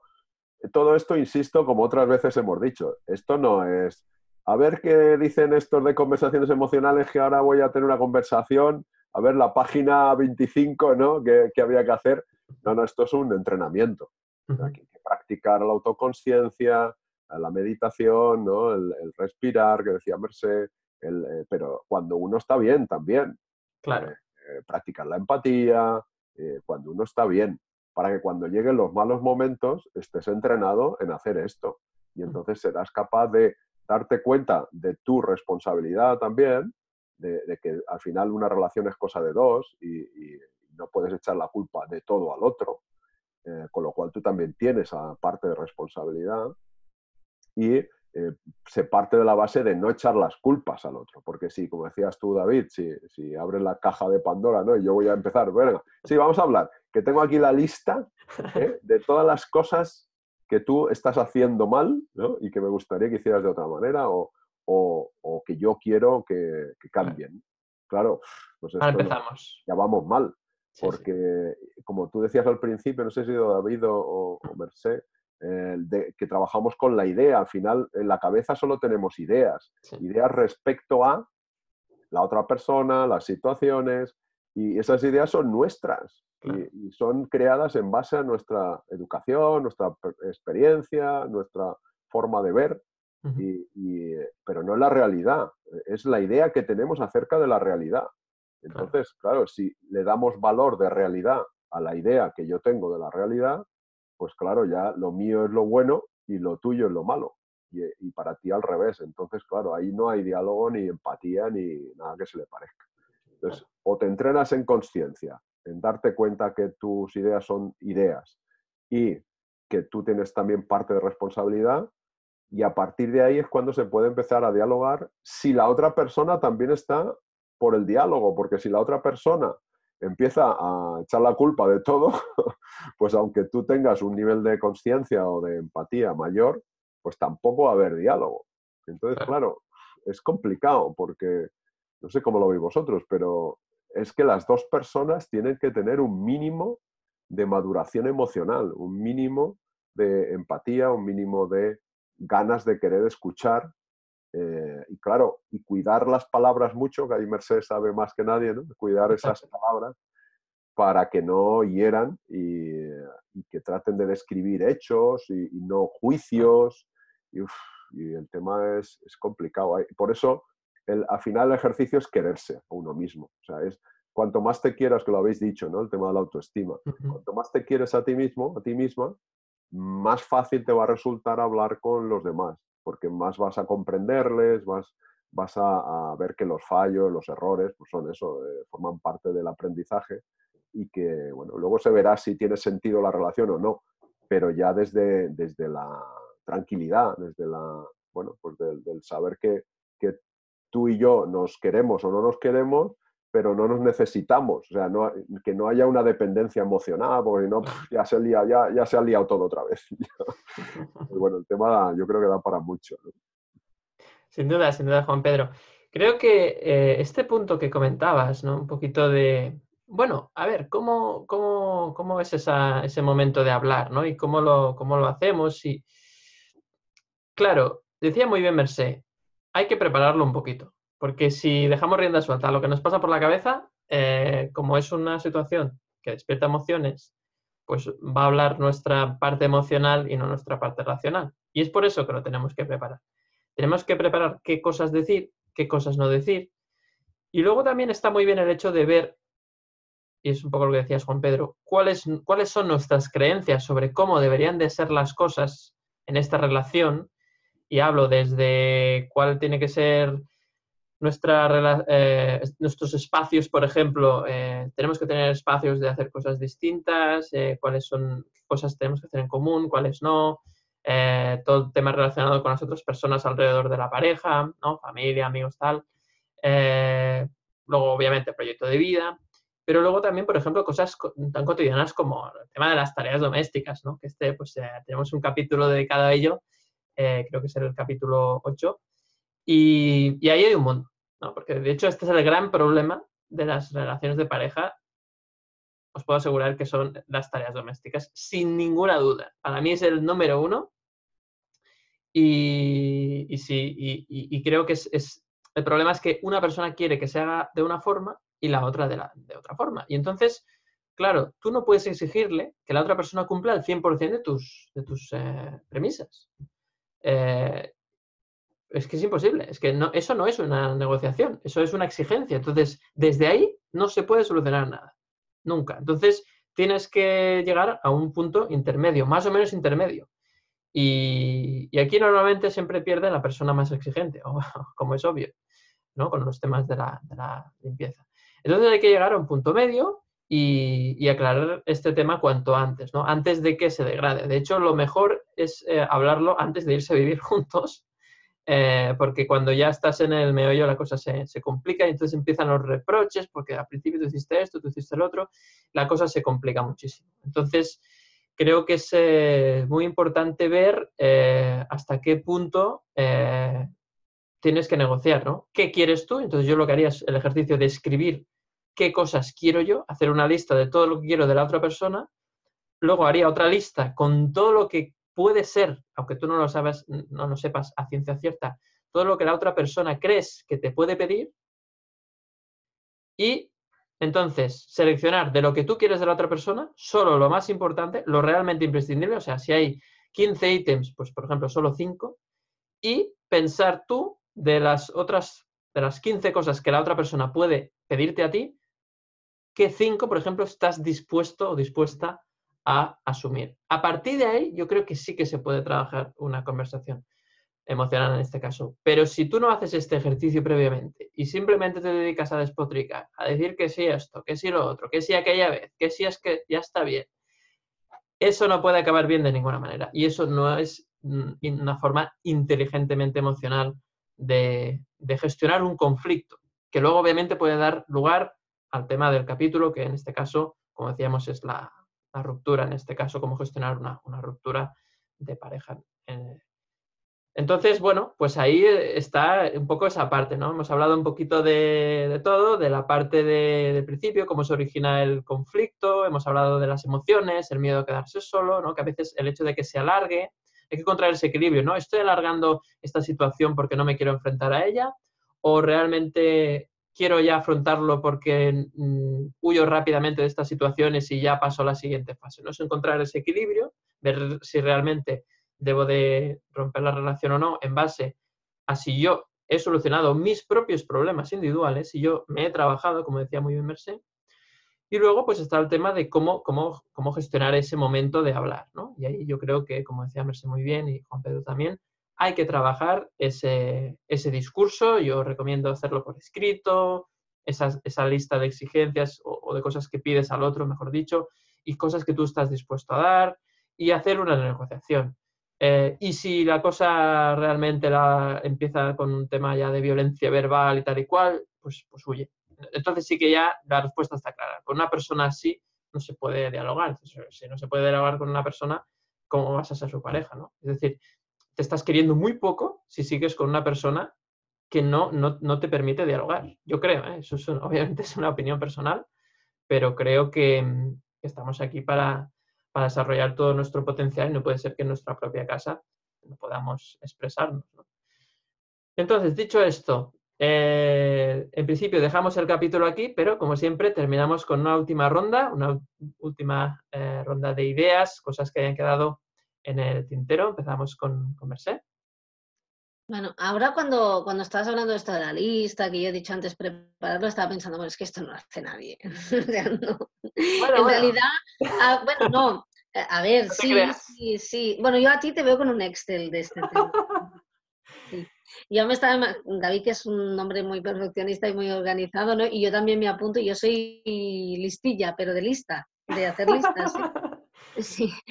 todo esto, insisto, como otras veces hemos dicho, esto no es, a ver qué dicen estos de conversaciones emocionales, que ahora voy a tener una conversación, a ver la página 25, ¿no? ¿Qué, había que hacer? No, no, esto es un entrenamiento practicar la autoconsciencia, la meditación, ¿no? el, respirar, que decía Merced, eh, pero cuando uno está bien también. Claro. Eh, eh, practicar la empatía, cuando uno está bien, para que cuando lleguen los malos momentos estés entrenado en hacer esto. Y entonces serás capaz de darte cuenta de tu responsabilidad también, de, que al final una relación es cosa de dos y, no puedes echar la culpa de todo al otro. Eh, con lo cual tú también tienes a parte de responsabilidad y eh, se parte de la base de no echar las culpas al otro, porque si, como decías tú, David, si, si abres la caja de Pandora, ¿no? Y yo voy a empezar, bueno, sí, vamos a hablar, que tengo aquí la lista ¿eh? de todas las cosas que tú estás haciendo mal, ¿no? Y que me gustaría que hicieras de otra manera o, o, que yo quiero que, cambien. Claro, pues Ahora empezamos. ya vamos mal porque, como tú decías al principio, no sé si David o, o Merced, eh, que trabajamos con la idea. Al final, en la cabeza solo tenemos ideas. Ideas respecto a la otra persona, las situaciones, y esas ideas son nuestras. Y, son creadas en base a nuestra educación, nuestra experiencia, nuestra forma de ver, pero no la realidad. Es la idea que tenemos acerca de la realidad. Entonces, claro. si le damos valor de realidad a la idea que yo tengo de la realidad, pues claro, ya lo mío es lo bueno y lo tuyo es lo malo. Y, para ti al revés. Entonces, claro, ahí no hay diálogo ni empatía ni nada que se le parezca. Entonces, o te entrenas en conciencia, en darte cuenta que tus ideas son ideas y que tú tienes también parte de responsabilidad, y a partir de ahí es cuando se puede empezar a dialogar si la otra persona también está por el diálogo, porque si la otra persona empieza a echar la culpa de todo, pues aunque tú tengas un nivel de conciencia o de empatía mayor, pues tampoco va a haber diálogo. Entonces, claro, es complicado porque, no sé cómo lo veis vosotros, pero es que las dos personas tienen que tener un mínimo de maduración emocional, un mínimo de empatía, un mínimo de ganas de querer escuchar eh, y claro, y cuidar las palabras mucho, que ahí Mercedes sabe más que nadie, ¿no? Cuidar esas palabras para que no hieran y, que traten de describir hechos y, no juicios. Y, el tema es, es, complicado. Por eso, el, al final el ejercicio es quererse a uno mismo. O sea, es cuanto más te quieras, que lo habéis dicho, ¿no? El tema de la autoestima. Cuanto más te quieres a ti mismo, a ti misma, más fácil te va a resultar hablar con los demás porque más vas a comprenderles, vas, vas a, ver que los fallos, los errores, pues son eso, eh, forman parte del aprendizaje y que, bueno, luego se verá si tiene sentido la relación o no, pero ya desde, desde la tranquilidad, desde la, bueno, pues del, saber que, que tú y yo nos queremos o no nos queremos, pero no nos necesitamos, o sea, no, que no haya una dependencia emocional, porque no, ya se, ya, ya se ha liado todo otra vez. bueno, el tema yo creo que da para mucho. Sin duda, sin duda, Juan Pedro. Creo que eh, este punto que comentabas, ¿no? Un poquito de, bueno, a ver, ¿cómo, cómo, cómo es ese momento de hablar, ¿no? Y cómo lo, cómo lo hacemos. Y, claro, decía muy bien Merced, hay que prepararlo un poquito. Porque si dejamos rienda suelta a lo que nos pasa por la cabeza, eh, como es una situación que despierta emociones, pues va a hablar nuestra parte emocional y no nuestra parte racional. Y es por eso que lo tenemos que preparar. Tenemos que preparar qué cosas decir, qué cosas no decir, Y luego también está muy bien el hecho de ver, y es un poco lo que decías Juan Pedro, cuáles, cuáles son nuestras creencias sobre cómo deberían de ser las cosas en esta relación. Y hablo desde cuál tiene que ser nuestra, eh, nuestros espacios, por ejemplo, eh, tenemos que tener espacios de hacer cosas distintas, eh, cuáles son cosas tenemos que hacer en común, cuáles no, todo el tema relacionado con las otras personas alrededor de la pareja, ¿no? familia, amigos, tal. Eh, luego, obviamente, proyecto de vida, pero luego también, por ejemplo, cosas tan cotidianas como el tema de las tareas domésticas, ¿no? Que este, pues eh, tenemos un capítulo dedicado a ello, eh, creo que es el capítulo 8, y, ahí hay un mundo, ¿no? Porque de hecho este es el gran problema de las relaciones de pareja, os puedo asegurar que son las tareas domésticas, sin ninguna duda. Para mí es el número uno y, sí, y, y creo que es, es, el problema es que una persona quiere que se haga de una forma y la otra de, la, de otra forma. Y entonces, claro, tú no puedes exigirle que la otra persona cumpla el 100% de tus, de tus eh, premisas. Eh, es que es imposible, es que no, eso no es una negociación, eso es una exigencia. Entonces, desde ahí no se puede solucionar nada, nunca. Entonces, tienes que llegar a un punto intermedio, más o menos intermedio. Y, aquí normalmente siempre pierde la persona más exigente, como es obvio, ¿no? con los temas de la, limpieza. Entonces hay que llegar a un punto medio y, aclarar este tema cuanto antes, ¿no? antes de que se degrade. De hecho, lo mejor es eh, hablarlo antes de irse a vivir juntos, eh, porque cuando ya estás en el meollo la cosa se, se, complica y entonces empiezan los reproches, porque al principio tú hiciste esto, tú hiciste el otro, la cosa se complica muchísimo. Entonces, creo que es eh, muy importante ver eh, hasta qué punto tienes que negociar, ¿no? ¿Qué quieres tú? Entonces yo lo que haría es el ejercicio de escribir qué cosas quiero yo, hacer una lista de todo lo que quiero de la otra persona, luego haría otra lista con todo lo que puede ser, aunque tú no lo sabes, no lo sepas a ciencia cierta, todo lo que la otra persona crees que te puede pedir y entonces, seleccionar de lo que tú quieres de la otra persona, solo lo más importante, lo realmente imprescindible, o sea, si hay 15 ítems, pues por ejemplo, solo 5, y pensar tú de las otras, de las 15 cosas que la otra persona puede pedirte a ti, qué 5, por ejemplo, estás dispuesto o dispuesta a asumir. A partir de ahí, yo creo que sí que se puede trabajar una conversación emocional en este caso. Pero si tú no haces este ejercicio previamente y simplemente te dedicas a despotricar, a decir que sí esto, que sí lo otro, que sí aquella vez, que sí es que ya está bien, eso no puede acabar bien de ninguna manera. Y eso no es mm, una forma inteligentemente emocional de, gestionar un conflicto, que luego obviamente puede dar lugar al tema del capítulo, que en este caso, como decíamos, es la, ruptura, en este caso, cómo gestionar una, ruptura de pareja. Entonces, bueno, pues ahí está un poco esa parte, ¿no? Hemos hablado un poquito de, todo, de la parte del principio, cómo se origina el conflicto, hemos hablado de las emociones, el miedo a quedarse solo, ¿no? Que a veces el hecho de que se alargue, hay que encontrar ese equilibrio, ¿no? ¿Estoy alargando esta situación porque no me quiero enfrentar a ella? ¿O realmente quiero ya afrontarlo porque mm, huyo rápidamente de estas situaciones y ya paso a la siguiente fase? ¿no? Es encontrar ese equilibrio, ver si realmente debo de romper la relación o no en base a si yo he solucionado mis propios problemas individuales, si yo me he trabajado, como decía muy bien Mercé, y luego pues está el tema de cómo, cómo, cómo gestionar ese momento de hablar, ¿no? Y ahí yo creo que, como decía Mercé muy bien y Juan Pedro también, hay que trabajar ese, ese discurso, yo recomiendo hacerlo por escrito, esa, esa lista de exigencias o, de cosas que pides al otro, mejor dicho, y cosas que tú estás dispuesto a dar, y hacer una negociación. Eh, y si la cosa realmente la, empieza con un tema ya de violencia verbal y tal y cual, pues, pues huye. Entonces sí que ya la respuesta está clara. Con una persona así no se puede dialogar. Si no se puede dialogar con una persona, ¿cómo vas a ser su pareja? ¿no? Es decir, te estás queriendo muy poco si sigues con una persona que no, no, no te permite dialogar. Yo creo, ¿eh? eso obviamente es una opinión personal, pero creo que estamos aquí para, para desarrollar todo nuestro potencial y no puede ser que en nuestra propia casa no podamos expresarnos. Entonces, dicho esto, eh, en principio dejamos el capítulo aquí, pero como siempre terminamos con una última ronda, una última eh, ronda de ideas, cosas que hayan quedado en el tintero. Empezamos con, con Merced. Bueno, ahora cuando, cuando estabas hablando de esto de la lista, que yo he dicho antes prepararlo, estaba pensando, bueno, es que esto no lo hace nadie. en realidad, ah, bueno, no, eh, a ver, sí, sí, sí. Bueno, yo a ti te veo con un Excel de este tema. Yo me estaba, David que es un hombre muy perfeccionista y muy organizado, ¿no? Y yo también me apunto, yo soy listilla, pero de lista, de hacer listas. Sí,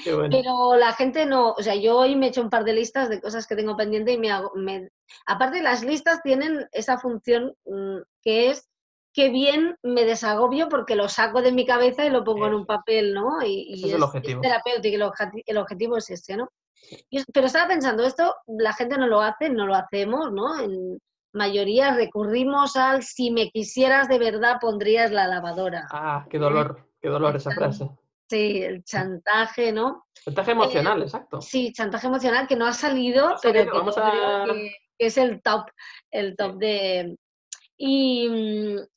pero la gente no, o sea, yo hoy me he hecho un par de listas de cosas que tengo pendiente y me hago, me, aparte las listas tienen esa función mm, que es que bien me desagobio porque lo saco de mi cabeza y lo pongo en un papel, ¿no? Y, es, el objetivo. terapéutico, el, el objetivo es ese, ¿no? pero estaba pensando, esto la gente no lo hace, no lo hacemos, ¿no? En mayoría recurrimos al si me quisieras de verdad pondrías la lavadora. Ah, qué dolor, qué dolor esa frase. Sí, el chantaje, ¿no? Chantaje emocional, eh, exacto. Sí, chantaje emocional que no ha salido, pero que, es el top, el top de... Y,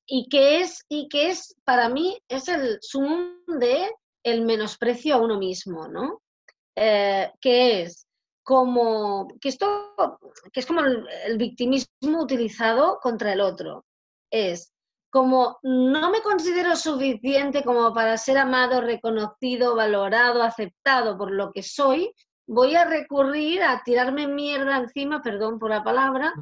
y, que es, y que es, para mí, es el zoom de el menosprecio a uno mismo, ¿no? Eh, que es como que esto que es como el, victimismo utilizado contra el otro. Es como no me considero suficiente como para ser amado, reconocido, valorado, aceptado por lo que soy, voy a recurrir a tirarme mierda encima, perdón por la palabra,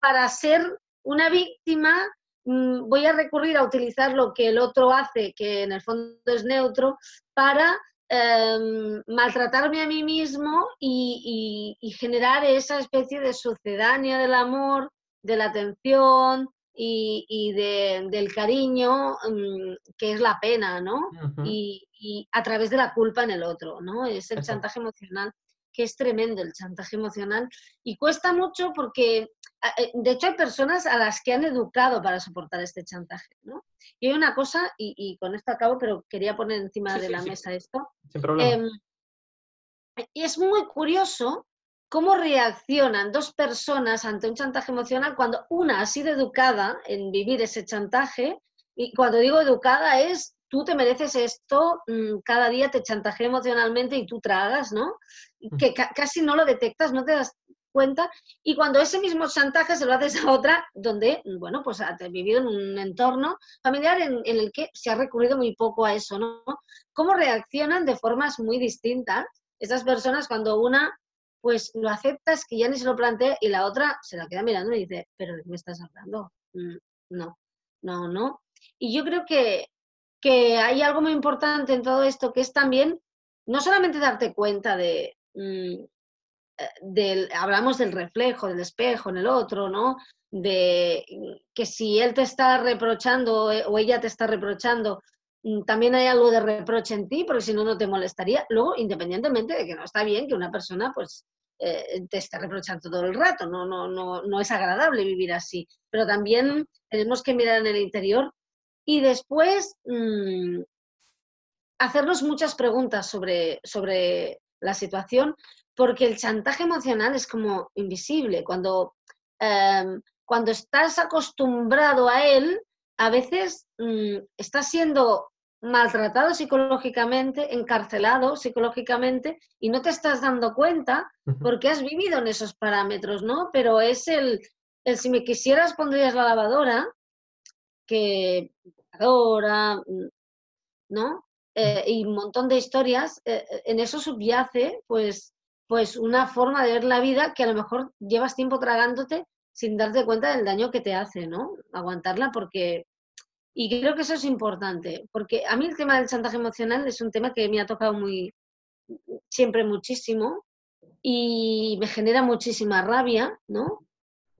para ser una víctima, mm, voy a recurrir a utilizar lo que el otro hace, que en el fondo es neutro, para Em, maltratarme a mí mismo y, generar esa especie de sucedánea del amor, de la atención y, del cariño, em, que es la pena, ¿no? y, a través de la culpa en el otro, ¿no? Es el chantaje emocional que es tremendo el chantaje emocional y cuesta mucho porque, eh, de hecho, hay personas a las que han educado para soportar este chantaje, ¿no? Y hay una cosa, y, con esto acabo, pero quería poner encima de la mesa esto. Sin problema. Em, y es muy curioso cómo reaccionan dos personas ante un chantaje emocional cuando una ha sido educada en vivir ese chantaje, y cuando digo educada es tú te mereces esto, mm, cada día te chantajea emocionalmente y tú tragas, ¿no? Que casi no lo detectas, no te das cuenta. Y cuando ese mismo chantaje se lo haces a otra, donde, bueno, pues has vivido en un entorno familiar en, el que se ha recurrido muy poco a eso, ¿no? ¿Cómo reaccionan de formas muy distintas esas personas cuando una, pues lo aceptas que ya ni se lo plantea y la otra se la queda mirando y dice, pero ¿de qué me estás hablando? Mm, no, no, no. Y yo creo que que hay algo muy importante en todo esto, que es también no solamente darte cuenta de, mm, eh, del, hablamos del reflejo, del espejo en el otro, ¿no? De que si él te está reprochando eh, o ella te está reprochando, también hay algo de reproche en ti, porque si no, no te molestaría. Luego, independientemente de que no está bien que una persona, pues, eh, te esté reprochando todo el rato, no, no, no, no es agradable vivir así. Pero también tenemos que mirar en el interior y después mm, hacernos muchas preguntas sobre, sobre la situación, porque el chantaje emocional es como invisible. Cuando, em, cuando estás acostumbrado a él, a veces mm, estás siendo maltratado psicológicamente, encarcelado psicológicamente y no te estás dando cuenta porque has vivido en esos parámetros, ¿no? Pero es el, el si me quisieras pondrías la lavadora, que Mm, ¿no? Eh, y un montón de historias, eh, eh, en eso subyace pues, pues una forma de ver la vida que a lo mejor llevas tiempo tragándote sin darte cuenta del daño que te hace, ¿no? Aguantarla porque... Y creo que eso es importante, porque a mí el tema del chantaje emocional es un tema que me ha tocado muy, siempre muchísimo y me genera muchísima rabia, ¿no?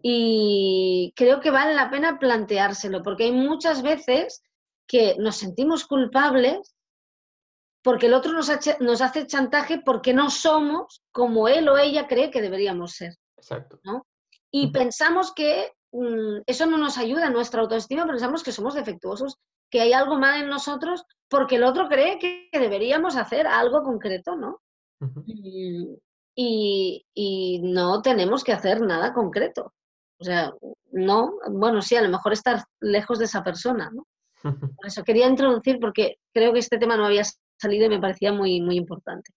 Y creo que vale la pena planteárselo, porque hay muchas veces que nos sentimos culpables porque el otro nos, nos hace chantaje porque no somos como él o ella cree que deberíamos ser. Exacto. Y pensamos que eso no nos ayuda a nuestra autoestima, pensamos que somos defectuosos, que hay algo mal en nosotros porque el otro cree que deberíamos hacer algo concreto, ¿no? y, y, no tenemos que hacer nada concreto. O sea, no, bueno, sí, a lo mejor estar lejos de esa persona, ¿no? Por eso quería introducir porque creo que este tema no había salido y me parecía muy, muy importante.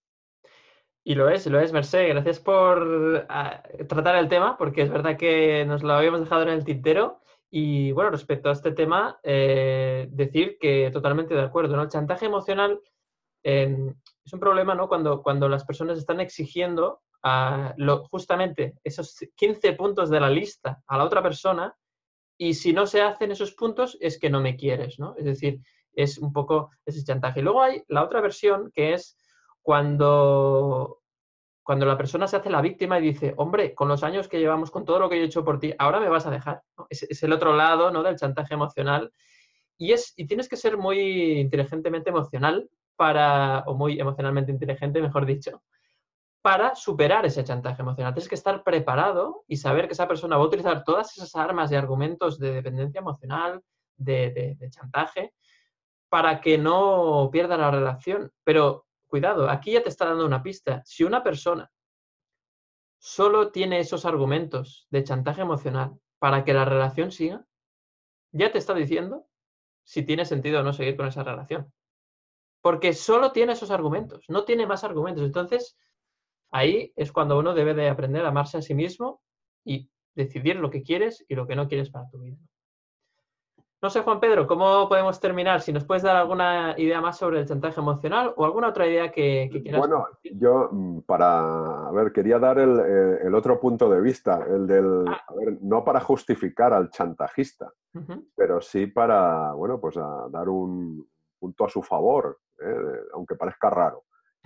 Y lo es, lo es, Merced. Gracias por ah, tratar el tema, porque es verdad que nos lo habíamos dejado en el tintero. Y bueno, respecto a este tema, eh, decir que totalmente de acuerdo, ¿no? El chantaje emocional em, es un problema, ¿no? Cuando, cuando las personas están exigiendo justamente esos 15 puntos de la lista a la otra persona y si no se hacen esos puntos es que no me quieres, ¿no? Es decir, es un poco ese chantaje. Luego hay la otra versión que es cuando cuando la persona se hace la víctima y dice, hombre, con los años que llevamos, con todo lo que he hecho por ti, ahora me vas a dejar. Es, el otro lado ¿no? del chantaje emocional. Y, es, y tienes que ser muy inteligentemente emocional para, o muy emocionalmente inteligente, mejor dicho, para superar ese chantaje emocional. Tienes que estar preparado y saber que esa persona va a utilizar todas esas armas y argumentos de dependencia emocional, de, de chantaje, para que no pierda la relación. Pero cuidado, aquí ya te está dando una pista. Si una persona solo tiene esos argumentos de chantaje emocional para que la relación siga, ya te está diciendo si tiene sentido o no seguir con esa relación. Porque solo tiene esos argumentos, no tiene más argumentos. Entonces, ahí es cuando uno debe de aprender a amarse a sí mismo y decidir lo que quieres y lo que no quieres para tu vida. No sé, Juan Pedro, ¿cómo podemos terminar? Si nos puedes dar alguna idea más sobre el chantaje emocional o alguna otra idea que, quieras. Bueno, yo mm, para, a ver, quería dar eh, el, otro punto de vista, el del, ah. a ver, no para justificar al chantajista, pero sí para, bueno, pues a dar un punto a su favor, ¿eh? aunque parezca raro.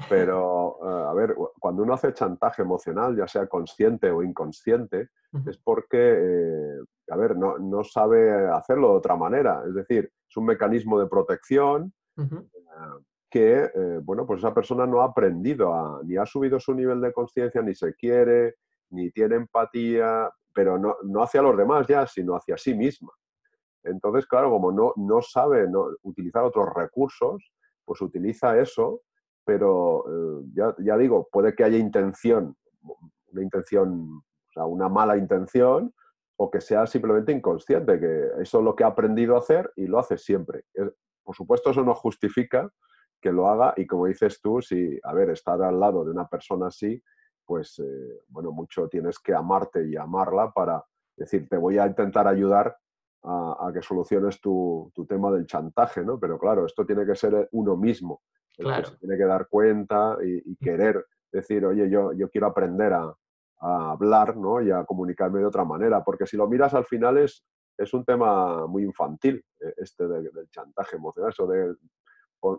Pero, eh, a ver, cuando uno hace chantaje emocional, ya sea consciente o inconsciente, es porque a ver, no, no, sabe hacerlo de otra manera. Es decir, es un mecanismo de protección eh, que, eh, bueno, pues esa persona no ha aprendido, a, ni ha subido su nivel de conciencia, ni se quiere, ni tiene empatía, pero no, no, hacia los demás ya, sino hacia sí misma. Entonces, claro, como no, no sabe no, utilizar otros recursos, pues utiliza eso, pero eh, ya, ya, digo, puede que haya intención, una intención, o sea, una mala intención, o que sea simplemente inconsciente, que eso es lo que ha aprendido a hacer y lo hace siempre. Por supuesto, eso no justifica que lo haga y como dices tú, si, a ver, estar al lado de una persona así, pues, eh, bueno, mucho tienes que amarte y amarla para decir, te voy a intentar ayudar a, que soluciones tu, tema del chantaje, ¿no? Pero claro, esto tiene que ser uno mismo, que se tiene que dar cuenta y, y querer decir, oye, yo, yo quiero aprender a, a hablar ¿no? y a comunicarme de otra manera, porque si lo miras al final es, es un tema muy infantil, eh, este del chantaje emocional, eso de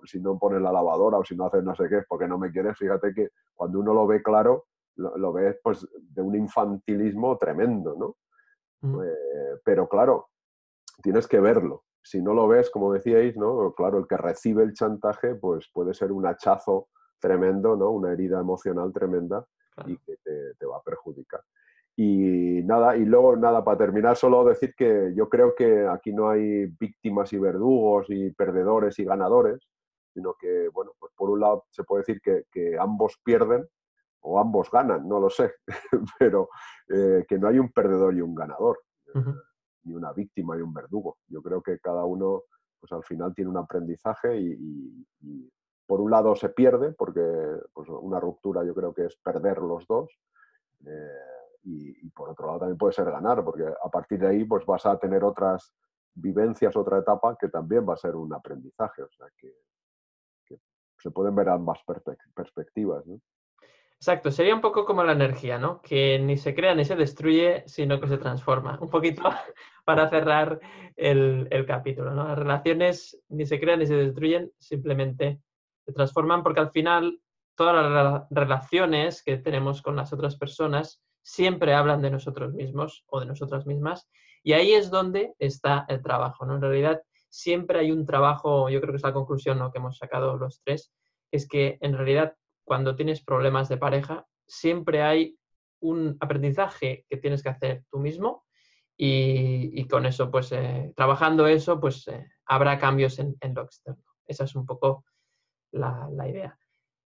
si no pones la lavadora o si no haces no sé qué, porque no me quieres, fíjate que cuando uno lo ve claro, lo, ves pues de un infantilismo tremendo, ¿no? Eh, pero claro, tienes que verlo. Si no lo ves, como decíais, ¿no? Claro, el que recibe el chantaje, pues puede ser un hachazo tremendo, ¿no? Una herida emocional tremenda y que te, va a perjudicar. Y nada, y luego nada, para terminar, solo decir que yo creo que aquí no hay víctimas y verdugos y perdedores y ganadores, sino que, bueno, pues por un lado se puede decir que, ambos pierden o ambos ganan, no lo sé, pero eh, que no hay un perdedor y un ganador, ni una víctima y un verdugo. Yo creo que cada uno, pues al final tiene un aprendizaje y por un lado se pierde, porque pues, una ruptura yo creo que es perder los dos, eh, y, por otro lado también puede ser ganar, porque a partir de ahí pues vas a tener otras vivencias, otra etapa que también va a ser un aprendizaje, o sea que, se pueden ver ambas perspectivas. Exacto, sería un poco como la energía, ¿no? Que ni se crea ni se destruye, sino que se transforma. Un poquito para cerrar el, capítulo, ¿no? Las relaciones ni se crean ni se destruyen, simplemente se transforman porque al final todas las relaciones que tenemos con las otras personas siempre hablan de nosotros mismos o de nosotras mismas y ahí es donde está el trabajo, ¿no? En realidad siempre hay un trabajo, yo creo que es la conclusión que hemos sacado los tres, es que en realidad cuando tienes problemas de pareja siempre hay un aprendizaje que tienes que hacer tú mismo y, con eso, pues eh, trabajando eso, pues eh, habrá cambios en, lo externo. Esa es un poco la, idea.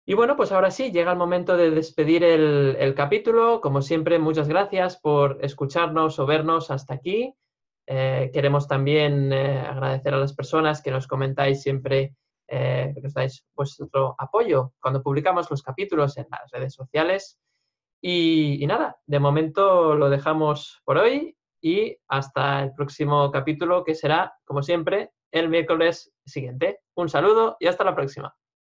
Y bueno, pues ahora sí, llega el momento de despedir el, capítulo. Como siempre, muchas gracias por escucharnos o vernos hasta aquí. Eh, queremos también agradecer a las personas que nos comentáis siempre eh, que nos dais vuestro apoyo cuando publicamos los capítulos en las redes sociales. Y, y nada, de momento lo dejamos por hoy y hasta el próximo capítulo que será, como siempre, el miércoles siguiente. Un saludo y hasta la próxima.